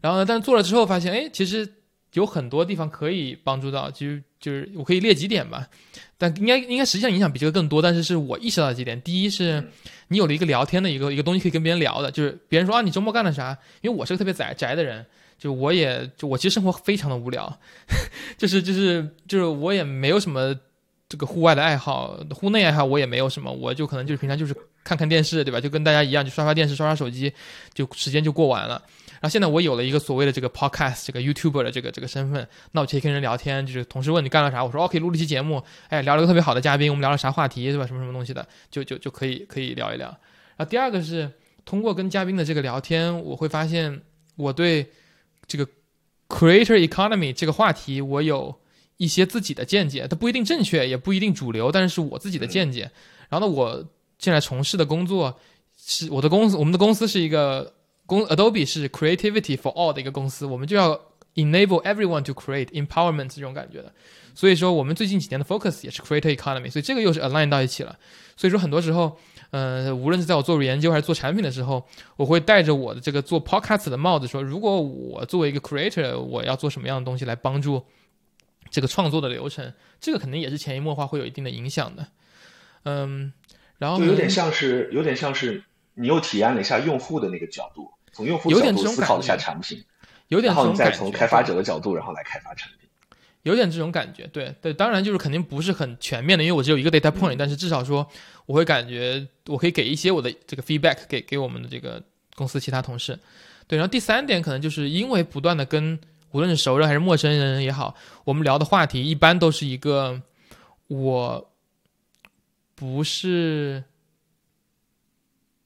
然后呢，但做了之后发现，哎，其实有很多地方可以帮助到，就就是我可以列几点吧。但应该应该实际上影响比这个更多，但是是我意识到的几点。第一是，你有了一个聊天的一个一个东西可以跟别人聊的，就是别人说啊你周末干了啥？因为我是个特别宅宅的人，就我也就我其实生活非常的无聊，就是就是就是我也没有什么这个户外的爱好，户内爱好我也没有什么，我就可能就是平常就是看看电视，对吧？就跟大家一样，就刷刷电视，刷刷手机，就时间就过完了。然后现在我有了一个所谓的这个 podcast 这个 YouTuber 的这个这个身份，那我可以跟人聊天，就是同事问你干了啥，我说哦可以录了一期节目，哎聊了个特别好的嘉宾，我们聊了啥话题，是吧？什么什么东西的，就就就可以可以聊一聊。然后第二个是通过跟嘉宾的这个聊天，我会发现我对这个 creator economy 这个话题，我有一些自己的见解，它不一定正确，也不一定主流，但是是我自己的见解。然后呢，我现在从事的工作是我的公司，我们的公司是一个。公 Adobe 是 Creativity for All 的一个公司，我们就要 enable everyone to create empowerment 这种感觉的。所以说，我们最近几年的 focus 也是 creator economy，所以这个又是 align 到一起了。所以说，很多时候，呃，无论是在我做研究还是做产品的时候，我会带着我的这个做 podcast 的帽子说，如果我作为一个 creator，我要做什么样的东西来帮助这个创作的流程，这个肯定也是潜移默化会有一定的影响的。嗯，然后就有点像是，有点像是你又体验了一下用户的那个角度，从用户有角点这种感度思考了一下觉产品，有点然后你再这种感觉从开发者的角度，然后来开发产品。有点这种感觉，对对，当然就是肯定不是很全面的，因为我只有一个 data point，、嗯但是至少说我会感觉我可以给一些我的这个 feedback 给给我们的这个公司其他同事。对，然后第三点可能就是因为不断的跟无论是熟人还是陌生人也好，我们聊的话题一般都是一个我不是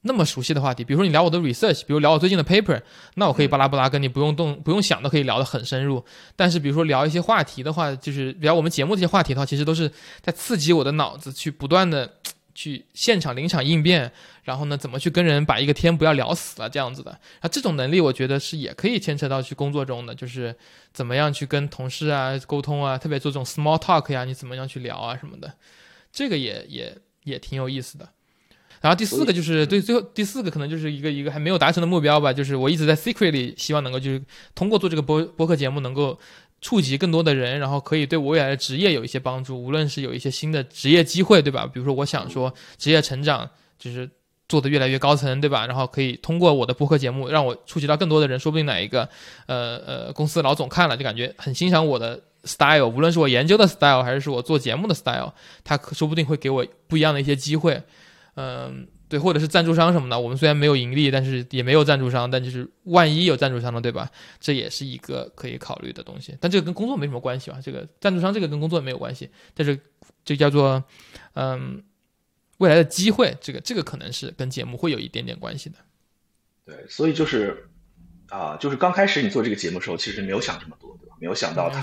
那么熟悉的话题，比如说你聊我的 research，比如聊我最近的 paper，那我可以巴拉巴拉跟你不用动不用想都可以聊得很深入。但是比如说聊一些话题的话，就是聊我们节目这些话题的话，其实都是在刺激我的脑子去不断的去现场临场应变，然后呢怎么去跟人把一个天不要聊死了这样子的。啊，这种能力我觉得是也可以牵扯到去工作中的，就是怎么样去跟同事啊沟通啊，特别做这种 small talk 呀，你怎么样去聊啊什么的，这个也也也挺有意思的。然后第四个就是对，最后第四个可能就是一个一个还没有达成的目标吧，就是我一直在 secretly 希望能够就是通过做这个播播客节目能够触及更多的人，然后可以对我未来的职业有一些帮助，无论是有一些新的职业机会，对吧？比如说我想说职业成长，就是做得越来越高层，对吧？然后可以通过我的播客节目让我触及到更多的人，说不定哪一个呃呃公司老总看了就感觉很欣赏我的 style，无论是我研究的 style 还是我做节目的 style，他说不定会给我不一样的一些机会。嗯，对，或者是赞助商什么的，我们虽然没有盈利，但是也没有赞助商，但就是万一有赞助商了，对吧？这也是一个可以考虑的东西。但这个跟工作没什么关系吧？这个赞助商这个跟工作没有关系，但是这叫做嗯未来的机会，这个这个可能是跟节目会有一点点关系的。对，所以就是啊、就是刚开始你做这个节目的时候，其实没有想这么多，对吧？没有想到它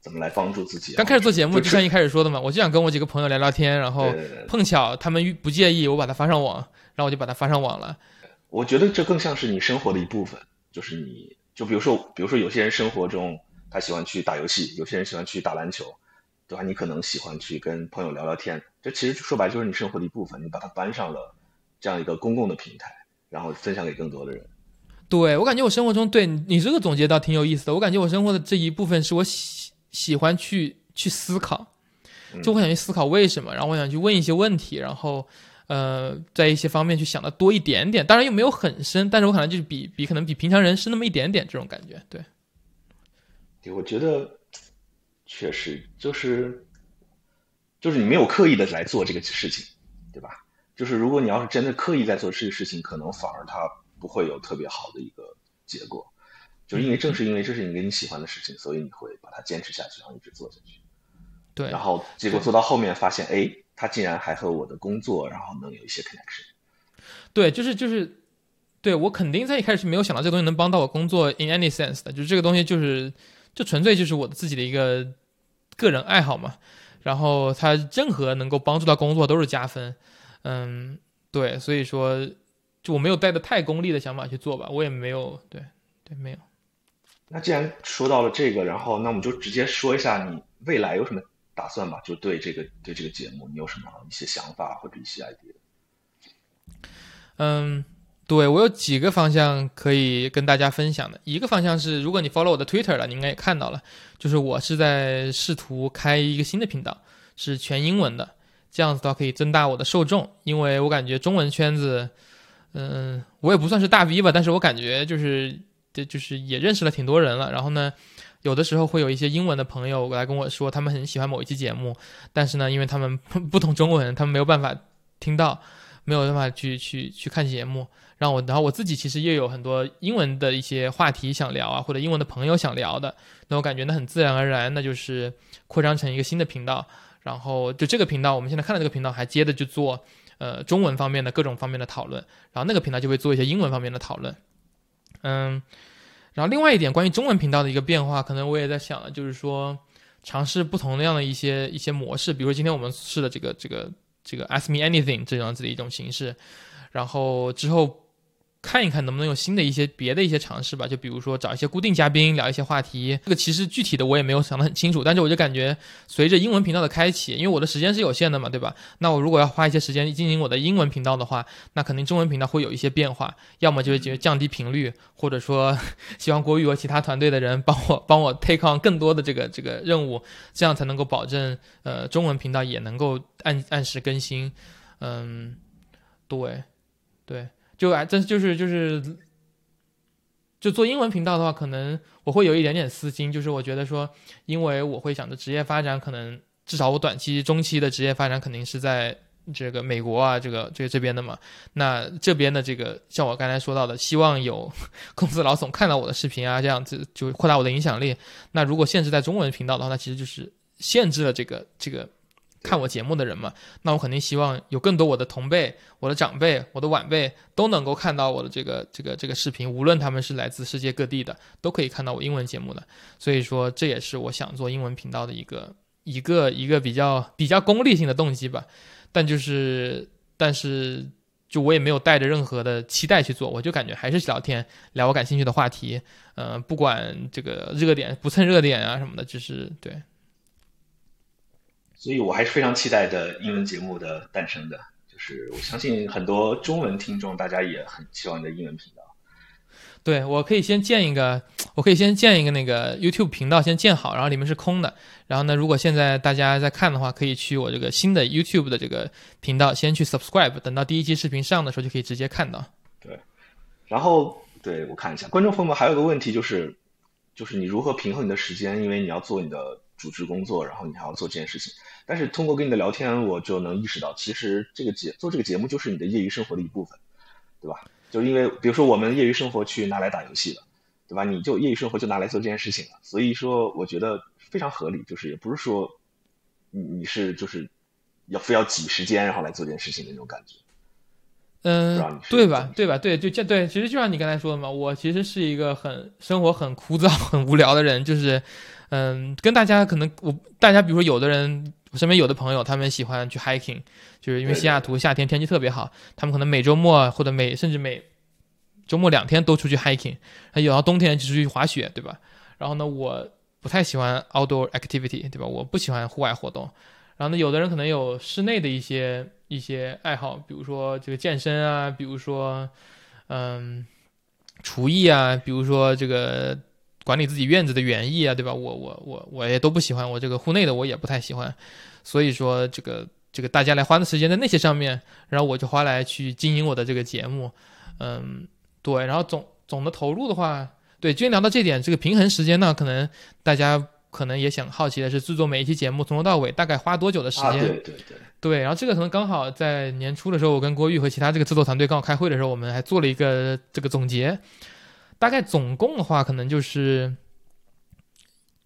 怎么来帮助自己。刚开始做节目，就就像一开始说的嘛，我就想跟我几个朋友聊聊天，然后碰巧他们不介意，我把它发上网，然后我就把它发上网了。我觉得这更像是你生活的一部分，就是你就比如说，比如说有些人生活中他喜欢去打游戏，有些人喜欢去打篮球，对吧？你可能喜欢去跟朋友聊聊天，这其实说白就是你生活的一部分，你把它搬上了这样一个公共的平台，然后分享给更多的人。对我感觉我生活中，对你你这个总结倒挺有意思的。我感觉我生活的这一部分是我喜喜欢去去思考，就我想去思考为什么，然后我想去问一些问题，然后呃，在一些方面去想的多一点点，当然又没有很深，但是我可能就是比比可能比平常人深那么一点点这种感觉。对，对，我觉得确实就是就是你没有刻意的来做这个事情，对吧？就是如果你要是真的刻意在做这个事情，可能反而它不会有特别好的一个结果。就是因为正是因为这是你你喜欢的事情，所以你会把它坚持下去，然后一直做下去。对然，后结果做到后面发现，哎，它竟然还和我的工作，然后能有一些 connection。对，就是就是，对我肯定在一开始是没有想到这个东西能帮到我工作 in any sense 的，就是这个东西就是就纯粹就是我自己的一个个人爱好嘛。然后它任何能够帮助到工作都是加分，嗯，对，所以说就我没有带着太功利的想法去做吧，我也没有，对对，没有。那既然说到了这个，然后那我们就直接说一下你未来有什么打算吧？就对这个对这个节目，你有什么一些想法或者一些 idea？嗯，对我有几个方向可以跟大家分享的。一个方向是，如果你 follow 我的 Twitter 了，你应该也看到了，就是我是在试图开一个新的频道，是全英文的，这样子的话可以增大我的受众。因为我感觉中文圈子，嗯，我也不算是大 V 吧，但是我感觉就是，就是也认识了挺多人了。然后呢，有的时候会有一些英文的朋友来跟我说，他们很喜欢某一期节目，但是呢，因为他们不懂中文，他们没有办法听到。没有办法去去去看节目，然后我然后我自己其实也有很多英文的一些话题想聊啊，或者英文的朋友想聊的，那我感觉那很自然而然，那就是扩张成一个新的频道，然后就这个频道，我们现在看到这个频道还接着就做呃中文方面的各种方面的讨论，然后那个频道就会做一些英文方面的讨论，嗯，然后另外一点关于中文频道的一个变化，可能我也在想，就是说尝试不同那样的一些一些模式，比如说今天我们试的这个这个。这个 Ask Me Anything 这样子的一种形式，然后之后看一看能不能有新的一些别的一些尝试吧，就比如说找一些固定嘉宾聊一些话题。这个其实具体的我也没有想得很清楚，但是我就感觉随着英文频道的开启，因为我的时间是有限的嘛，对吧？那我如果要花一些时间进行我的英文频道的话，那肯定中文频道会有一些变化，要么就是觉得降低频率，或者说 希望国语和其他团队的人帮我 帮我 take on 更多的这个这个任务，这样才能够保证呃中文频道也能够按按时更新。嗯，对，对。就啊，这就是就是，就做英文频道的话，可能我会有一点点私心，就是我觉得说，因为我会想着职业发展，可能至少我短期、中期的职业发展肯定是在这个美国啊，这个这个这边的嘛。那这边的这个，像我刚才说到的，希望有 公司老总看到我的视频啊，这样子就扩大我的影响力。那如果限制在中文频道的话，那其实就是限制了这个这个。看我节目的人嘛，那我肯定希望有更多我的同辈、我的长辈、我的晚辈都能够看到我的这个这个这个视频，无论他们是来自世界各地的，都可以看到我英文节目的。所以说，这也是我想做英文频道的一个一个一个比较比较功利性的动机吧。但就是，但是就我也没有带着任何的期待去做，我就感觉还是聊天，聊我感兴趣的话题，嗯，不管这个热点不蹭热点啊什么的，就是对。所以我还是非常期待的英文节目的诞生的，就是我相信很多中文听众，大家也很希望你的英文频道。对，我可以先建一个，我可以先建一个那个 YouTube 频道，先建好，然后里面是空的。然后呢，如果现在大家在看的话，可以去我这个新的 YouTube 的这个频道，先去 subscribe，等到第一期视频上的时候就可以直接看到。对，然后对我看一下，观众朋友们还有个问题就是，就是你如何平衡你的时间，因为你要做你的主持工作，然后你还要做这件事情。但是通过跟你的聊天，我就能意识到，其实这个节做这个节目就是你的业余生活的一部分，对吧？就因为比如说我们业余生活去拿来打游戏了，对吧？你就业余生活就拿来做这件事情了。所以说，我觉得非常合理，就是也不是说你你是就是要非要挤时间然后来做这件事情的那种感觉。嗯，对吧？对吧？对，就这对，其实就像你刚才说的嘛，我其实是一个很生活很枯燥、很无聊的人，就是嗯，跟大家可能我大家比如说有的人。我身边有的朋友，他们喜欢去 hiking，就是因为西雅图夏天天气特别好，他们可能每周末或者每甚至每周末两天都出去 hiking，有到冬天就出去滑雪，对吧？然后呢，我不太喜欢 outdoor activity，对吧？我不喜欢户外活动。然后呢，有的人可能有室内的一些一些爱好，比如说这个健身啊，比如说嗯厨艺啊，比如说这个。管理自己院子的园艺啊，对吧？我我我我也都不喜欢，我这个户内的我也不太喜欢，所以说这个这个大家来花的时间在那些上面，然后我就花来去经营我的这个节目，嗯，对，然后总总的投入的话，对，今天聊到这点，这个平衡时间呢，可能大家可能也想好奇的是，制作每一期节目从头到尾大概花多久的时间？对对对，对，然后这个可能刚好在年初的时候，我跟郭玉和其他这个制作团队刚好开会的时候，我们还做了一个这个总结。大概总共的话，可能就是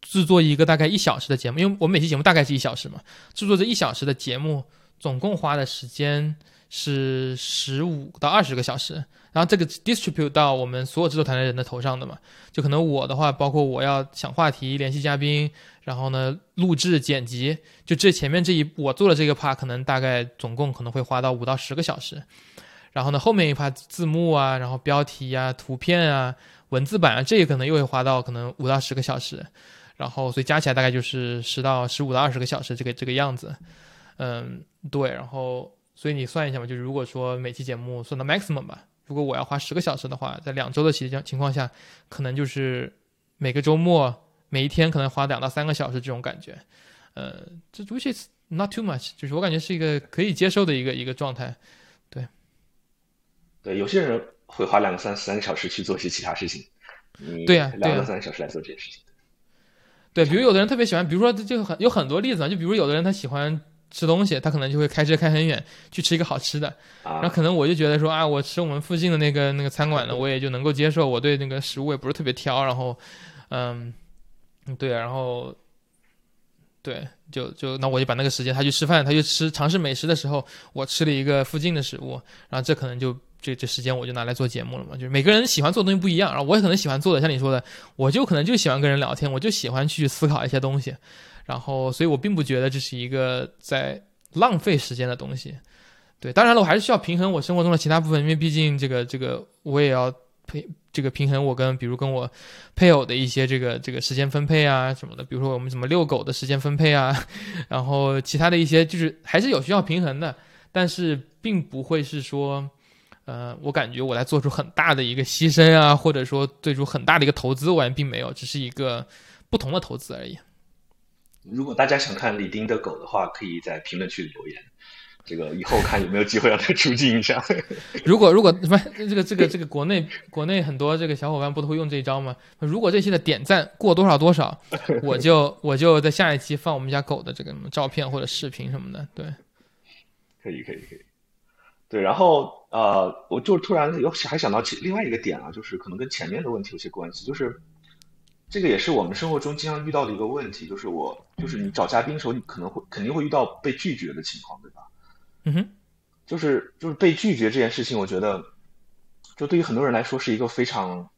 制作一个大概一小时的节目，因为我们每期节目大概是一小时嘛。制作这一小时的节目，总共花的时间是十五到二十个小时。然后这个 distribute 到我们所有制作团队人的头上的嘛。就可能我的话，包括我要想话题、联系嘉宾，然后呢录制、剪辑，就这前面这一我做的这个 part，可能大概总共可能会花到五到十个小时。然后呢，后面一趴字幕啊，然后标题啊、图片啊、文字版啊，这个可能又会花到可能五到十个小时，然后所以加起来大概就是十到十五到二十个小时这个这个样子，嗯，对，然后所以你算一下嘛，就是如果说每期节目算到 maximum 吧，如果我要花十个小时的话，在两周的期间情况下，可能就是每个周末每一天可能花两到三个小时这种感觉，呃，这 which is not too much，就是我感觉是一个可以接受的一个一个状态。对，有些人会花两个三三个小时去做一些其他事情，对呀，两个三个小时来做这件事情。对，比如有的人特别喜欢，比如说就很有很多例子啊，就比如有的人他喜欢吃东西，他可能就会开车开很远去吃一个好吃的，然后可能我就觉得说啊，我吃我们附近的那个那个餐馆的，我也就能够接受，我对那个食物也不是特别挑，然后嗯，对，然后对，就就那我就把那个时间他去吃饭，他去吃尝试美食的时候，我吃了一个附近的食物，然后这可能就。这这时间我就拿来做节目了嘛，就是每个人喜欢做的东西不一样，然后我也可能喜欢做的，像你说的，我就可能就喜欢跟人聊天，我就喜欢去思考一些东西，然后所以我并不觉得这是一个在浪费时间的东西，对，当然了，我还是需要平衡我生活中的其他部分，因为毕竟这个这个我也要配这个平衡我跟比如跟我配偶的一些这个这个时间分配啊什么的，比如说我们怎么遛狗的时间分配啊，然后其他的一些就是还是有需要平衡的，但是并不会是说，呃，我感觉我来做出很大的一个牺牲啊，或者说做出很大的一个投资，我也并没有，只是一个不同的投资而已。如果大家想看李丁的狗的话，可以在评论区里留言。这个以后看有没有机会让他出镜一下。如果如果不是这个这个这个国内国内很多这个小伙伴不都会用这一招吗？如果这期的点赞过多少多少，我就 我就在下一期放我们家狗的这个什么照片或者视频什么的。对，可以可以可以。对，然后呃，我就突然有还想到其另外一个点啊，就是可能跟前面的问题有些关系，就是这个也是我们生活中经常遇到的一个问题，就是我就是你找嘉宾的时候，你可能会肯定会遇到被拒绝的情况，对吧？嗯哼，就是就是被拒绝这件事情，我觉得，就对于很多人来说是一个非常，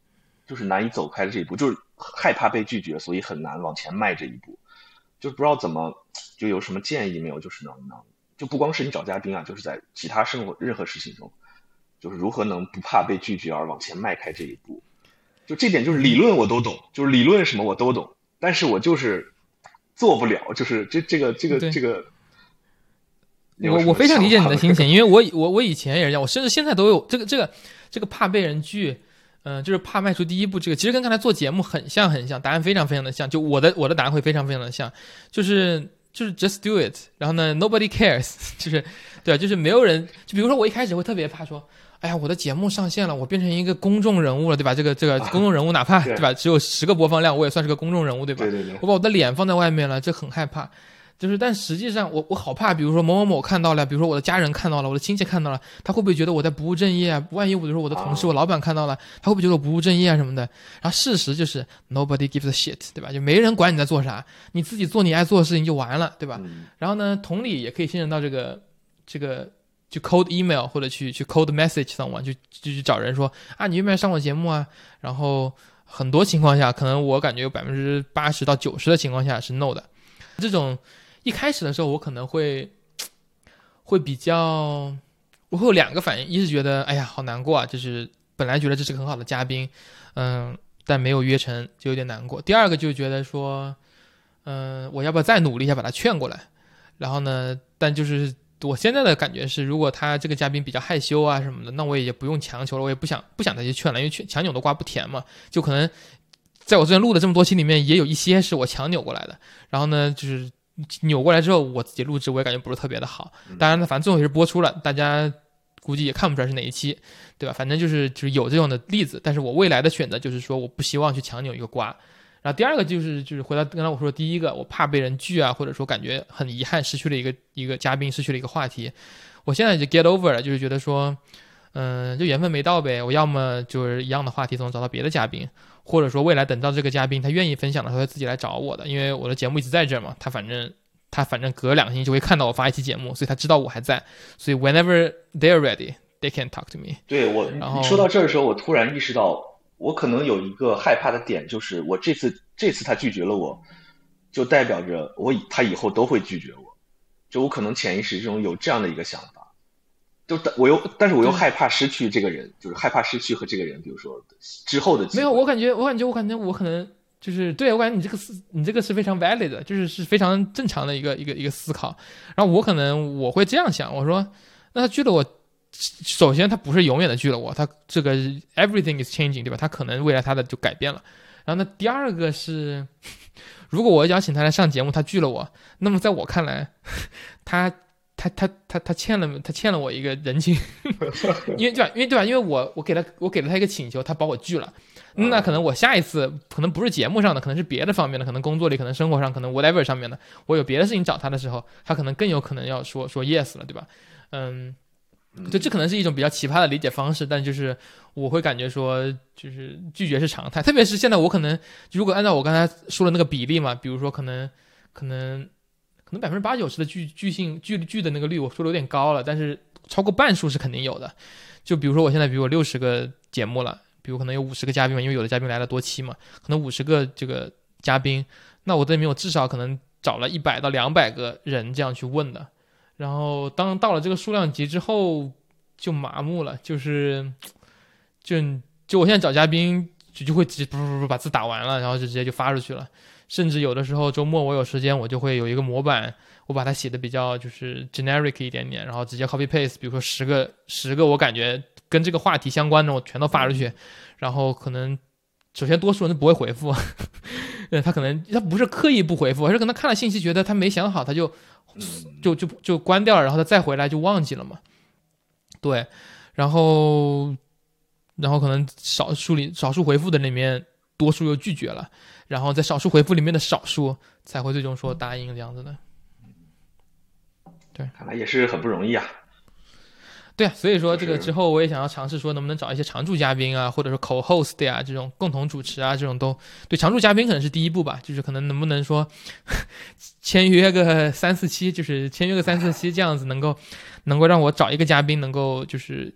就是难以走开的这一步，就是害怕被拒绝，所以很难往前迈这一步，就不知道怎么，就有什么建议没有？就是能能，就不光是你找嘉宾啊，就是在其他生活任何事情中，就是如何能不怕被拒绝而往前迈开这一步？就这点，就是理论我都懂，就是理论什么我都懂，但是我就是做不了，就是这这个这个这个。我我非常理解你的心情，因为我我我以前也是这样，我甚至现在都有这个这个这个怕被人拒，嗯，就是怕迈出第一步。这个其实跟刚才做节目很像很像，答案非常非常的像。就我的我的答案会非常非常的像，就是就是 just do it，然后呢 nobody cares，就是对，就是没有人。就比如说我一开始会特别怕说，哎呀，我的节目上线了，我变成一个公众人物了，对吧？这个这个公众人物哪怕对吧只有十个播放量，我也算是个公众人物，对吧？对对对。我把我的脸放在外面了，这很害怕。就是，但实际上，我我好怕，比如说某某某看到了，比如说我的家人看到了，我的亲戚看到了，他会不会觉得我在不务正业啊？万一比如说我的同事、我老板看到了，他会不会觉得我不务正业啊什么的？然后事实就是，nobody gives a shit，对吧？就没人管你在做啥，你自己做你爱做的事情就完了，对吧？然后呢，同理也可以信任到这个这个，去 cold email 或者去去 cold message someone，就就去找人说啊，你愿不愿意上我节目啊？然后很多情况下，可能我感觉有百分之八十到九十的情况下是 no 的，这种。一开始的时候，我可能会会比较，我会有两个反应：一是觉得哎呀好难过啊，就是本来觉得这是个很好的嘉宾，嗯，但没有约成，就有点难过；第二个就觉得说，嗯，我要不要再努力一下把他劝过来？然后呢，但就是我现在的感觉是，如果他这个嘉宾比较害羞啊什么的，那我也不用强求了，我也不想不想再去劝了，因为劝强扭的瓜不甜嘛。就可能在我之前录的这么多期里面，也有一些是我强扭过来的。然后呢，就是。扭过来之后，我自己录制我也感觉不是特别的好。当然呢，反正最后也是播出了，大家估计也看不出来是哪一期，对吧？反正就是就是有这种的例子。但是我未来的选择就是说，我不希望去强扭一个瓜。然后第二个就是就是回到刚才我说的第一个，我怕被人拒啊，或者说感觉很遗憾失去了一个一个嘉宾，失去了一个话题。我现在就 get over 了，就是觉得说，嗯，就缘分没到呗。我要么就是一样的话题，总能找到别的嘉宾。或者说未来等到这个嘉宾他愿意分享的时候，他自己来找我的，因为我的节目一直在这儿嘛，他反正他反正隔两个星期就会看到我发一期节目，所以他知道我还在，所以 whenever they're ready, they can talk to me。对我，然后说到这儿的时候，我突然意识到，我可能有一个害怕的点，就是我这次这次他拒绝了我，就代表着我以他以后都会拒绝我，就我可能潜意识中有这样的一个想法。就我又，但是我又害怕失去这个人，就是害怕失去和这个人，比如说之后的。没有，我感觉，我感觉，我感觉，我可能就是对我感觉你这个思，你这个是非常 valid 的，就是是非常正常的一个一个一个思考。然后我可能我会这样想，我说，那他拒了我，首先他不是永远的拒了我，他这个 everything is changing，对吧？他可能未来他的就改变了。然后那第二个是，如果我邀请他来上节目，他拒了我，那么在我看来，他。他他他他欠了他欠了我一个人情，因为对吧？因为对吧？因为我我给他我给了他一个请求，他把我拒了，那可能我下一次可能不是节目上的，可能是别的方面的，可能工作里，可能生活上，可能 whatever 上面的，我有别的事情找他的时候，他可能更有可能要说说 yes 了，对吧？嗯，就这可能是一种比较奇葩的理解方式，但就是我会感觉说，就是拒绝是常态，特别是现在我可能如果按照我刚才说的那个比例嘛，比如说可能可能。百分之八九十的拒拒信拒拒的那个率，我说的有点高了，但是超过半数是肯定有的。就比如说我现在，比如我六十个节目了，比如可能有五十个嘉宾嘛，因为有的嘉宾来了多期嘛，可能五十个这个嘉宾，那我这里面我至少可能找了一百到两百个人这样去问的，然后当到了这个数量级之后，就麻木了，就是就就我现在找嘉宾就就会直接不不不把字打完了，然后就直接就发出去了。甚至有的时候周末我有时间，我就会有一个模板，我把它写的比较就是 generic 一点点，然后直接 copy paste，比如说十个十个我感觉跟这个话题相关的，我全都发出去。然后可能首先多数人都不会回复，呃，他可能他不是刻意不回复，而是可能看了信息觉得他没想好，他就就就就关掉了，然后他再回来就忘记了嘛。对，然后然后可能少数里少数回复的里面，多数又拒绝了。然后在少数回复里面的少数才会最终说答应这样子的，对，看来也是很不容易啊。对啊，所以说这个之后我也想要尝试说能不能找一些常驻嘉宾啊，或者说 co-host 呀这种共同主持啊，这种都对常驻嘉宾可能是第一步吧，就是可能能不能说签约个三四期，就是签约个三四期这样子，能够能够让我找一个嘉宾能够就是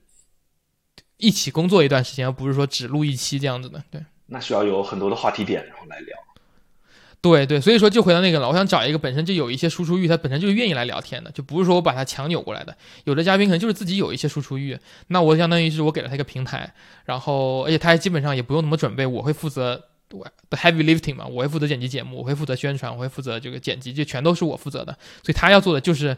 一起工作一段时间，而不是说只录一期这样子的，对。那需要有很多的话题点，然后来聊。对对，所以说就回到那个了，我想找一个本身就有一些输出欲，他本身就愿意来聊天的，就不是说我把他强扭过来的。有的嘉宾可能就是自己有一些输出欲，那我相当于是我给了他一个平台，然后而且他基本上也不用那么准备，我会负责 the heavy lifting 嘛，我会负责剪辑节目，我会负责宣传，我会负责这个剪辑，就全都是我负责的。所以他要做的就是。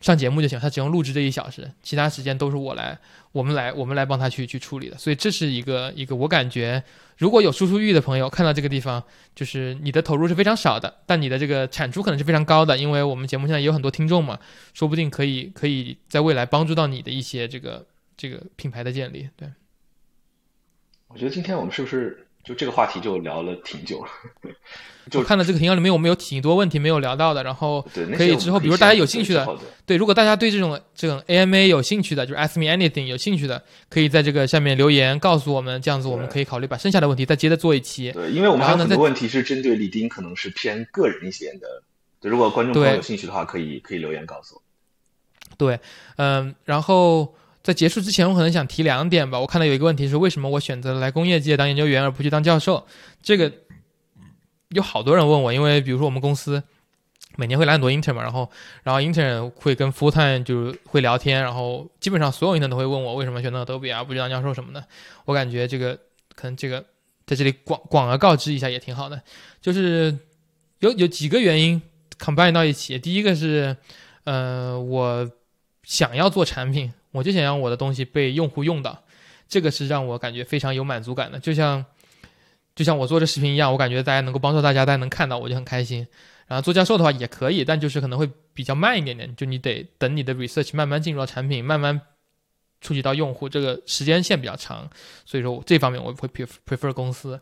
上节目就行，他只用录制这一小时，其他时间都是我来，我们来，我们来帮他去去处理的。所以这是一个一个，我感觉如果有输出欲的朋友看到这个地方，就是你的投入是非常少的，但你的这个产出可能是非常高的，因为我们节目现在也有很多听众嘛，说不定可以可以在未来帮助到你的一些这个这个品牌的建立。对，我觉得今天我们是不是？就这个话题就聊了挺久了，就看到这个提纲里面我们有挺多问题没有聊到的，然后可以之后，比如大家有兴趣的，对，如果大家对这种这种 AMA 有兴趣的，就是 Ask Me Anything 有兴趣的，可以在这个下面留言告诉我们，这样子我们可以考虑把剩下的问题再接着做一期。对，因为我们还有很多问题是针对李丁，可能是偏个人一些的。如果观众朋友有兴趣的话，可以可以留言告诉我。对，嗯，然后。在结束之前，我可能想提两点吧。我看到有一个问题是，为什么我选择来工业界当研究员而不去当教授？这个有好多人问我，因为比如说我们公司每年会来很多 intern 嘛，然后然后 intern 会跟 full time 就是会聊天，然后基本上所有 intern 都会问我为什么选择 Adobe 啊，不去当教授什么的。我感觉这个可能这个在这里广广而告之一下也挺好的，就是有有几个原因 combine 到一起。第一个是，呃，我想要做产品。我就想让我的东西被用户用到，这个是让我感觉非常有满足感的。就像，就像我做这视频一样，我感觉大家能够帮助大家，大家能看到，我就很开心。然后做教授的话也可以，但就是可能会比较慢一点点，就你得等你的 research 慢慢进入到产品，慢慢触及到用户，这个时间线比较长。所以说这方面我会 prefer 公司。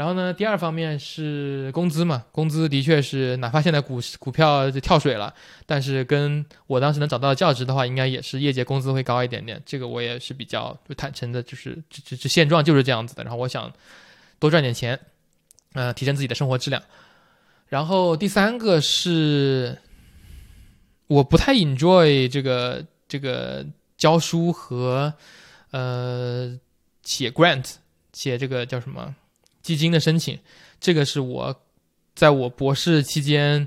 然后呢，第二方面是工资嘛，工资的确是，哪怕现在股股票就跳水了，但是跟我当时能找到的价值的话，应该也是业界工资会高一点点。这个我也是比较坦诚的，就是这这这现状就是这样子的。然后我想多赚点钱，呃，提升自己的生活质量。然后第三个是，我不太 enjoy 这个这个教书和呃写 grant 写这个叫什么？基金的申请，这个是我在我博士期间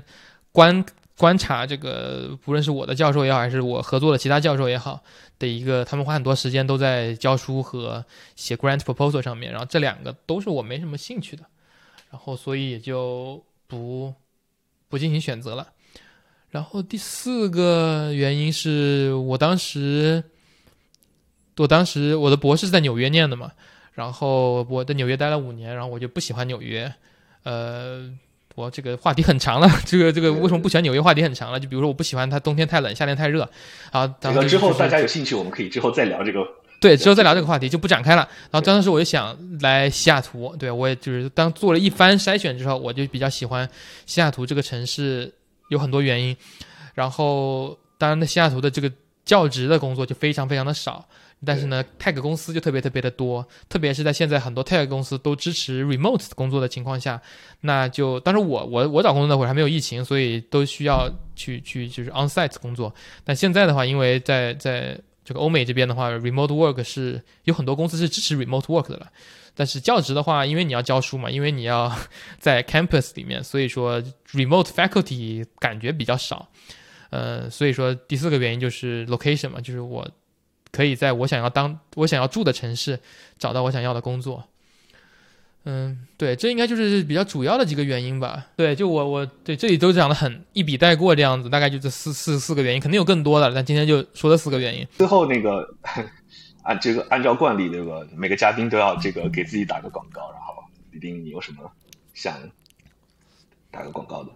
观观察这个，不论是我的教授也好，还是我合作的其他教授也好的一个，他们花很多时间都在教书和写 grant proposal 上面，然后这两个都是我没什么兴趣的，然后所以也就不不进行选择了。然后第四个原因是我当时，我当时我的博士在纽约念的嘛。然后我在纽约待了五年，然后我就不喜欢纽约，呃，我这个话题很长了，这个这个为什么不喜欢纽约？话题很长了，就比如说我不喜欢它冬天太冷，夏天太热，啊，这个之后大家有兴趣，我们可以之后再聊这个，对，之后再聊这个话题就不展开了。然后当时我就想来西雅图，对我也就是当做了一番筛选之后，我就比较喜欢西雅图这个城市，有很多原因。然后当然，那西雅图的这个教职的工作就非常非常的少。但是呢，tech 公司就特别特别的多，特别是在现在很多 tech 公司都支持 remote 工作的情况下，那就当时我我我找工作那会儿还没有疫情，所以都需要去去就是 onsite 工作。但现在的话，因为在在这个欧美这边的话，remote work 是有很多公司是支持 remote work 的了。但是教职的话，因为你要教书嘛，因为你要 在 campus 里面，所以说 remote faculty 感觉比较少。呃，所以说第四个原因就是 location 嘛，就是我可以在我想要当我想要住的城市找到我想要的工作。嗯，对，这应该就是比较主要的几个原因吧。对，就我我对这里都讲的很一笔带过这样子，大概就这四四四个原因，肯定有更多的，但今天就说这四个原因。最后那个 按这个按照惯例，对吧？每个嘉宾都要这个给自己打个广告，然后李丁，你有什么想打个广告的？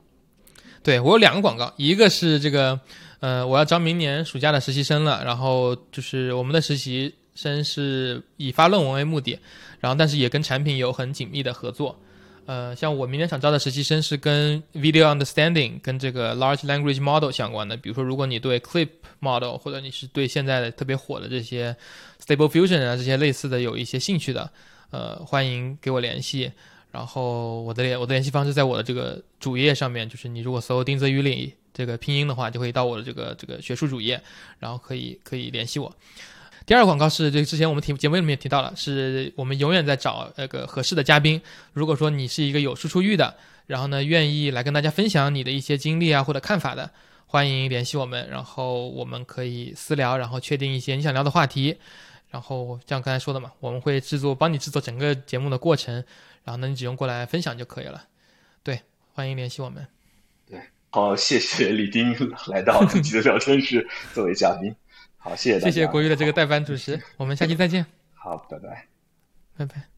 对我有两个广告，一个是这个，呃，我要招明年暑假的实习生了，然后就是我们的实习生是以发论文为目的。然后，但是也跟产品有很紧密的合作，呃，像我明年想招的实习生是跟 video understanding、跟这个 large language model 相关的。比如说，如果你对 clip model 或者你是对现在的特别火的这些 stable fusion 啊这些类似的有一些兴趣的，呃，欢迎给我联系。然后我的联我的联系方式在我的这个主页上面，就是你如果搜丁泽宇里这个拼音的话，就可以到我的这个这个学术主页，然后可以可以联系我。第二个广告是，这个之前我们提节目里面也提到了，是我们永远在找那个合适的嘉宾。如果说你是一个有输出欲的，然后呢愿意来跟大家分享你的一些经历啊或者看法的，欢迎联系我们，然后我们可以私聊，然后确定一些你想聊的话题。然后像刚才说的嘛，我们会制作帮你制作整个节目的过程，然后呢你只用过来分享就可以了。对，欢迎联系我们。对，好，谢谢李丁来到自己的聊天室 作为嘉宾。好，谢谢大家。谢谢国玉的这个代班主持，我们下期再见。好，拜拜，拜拜。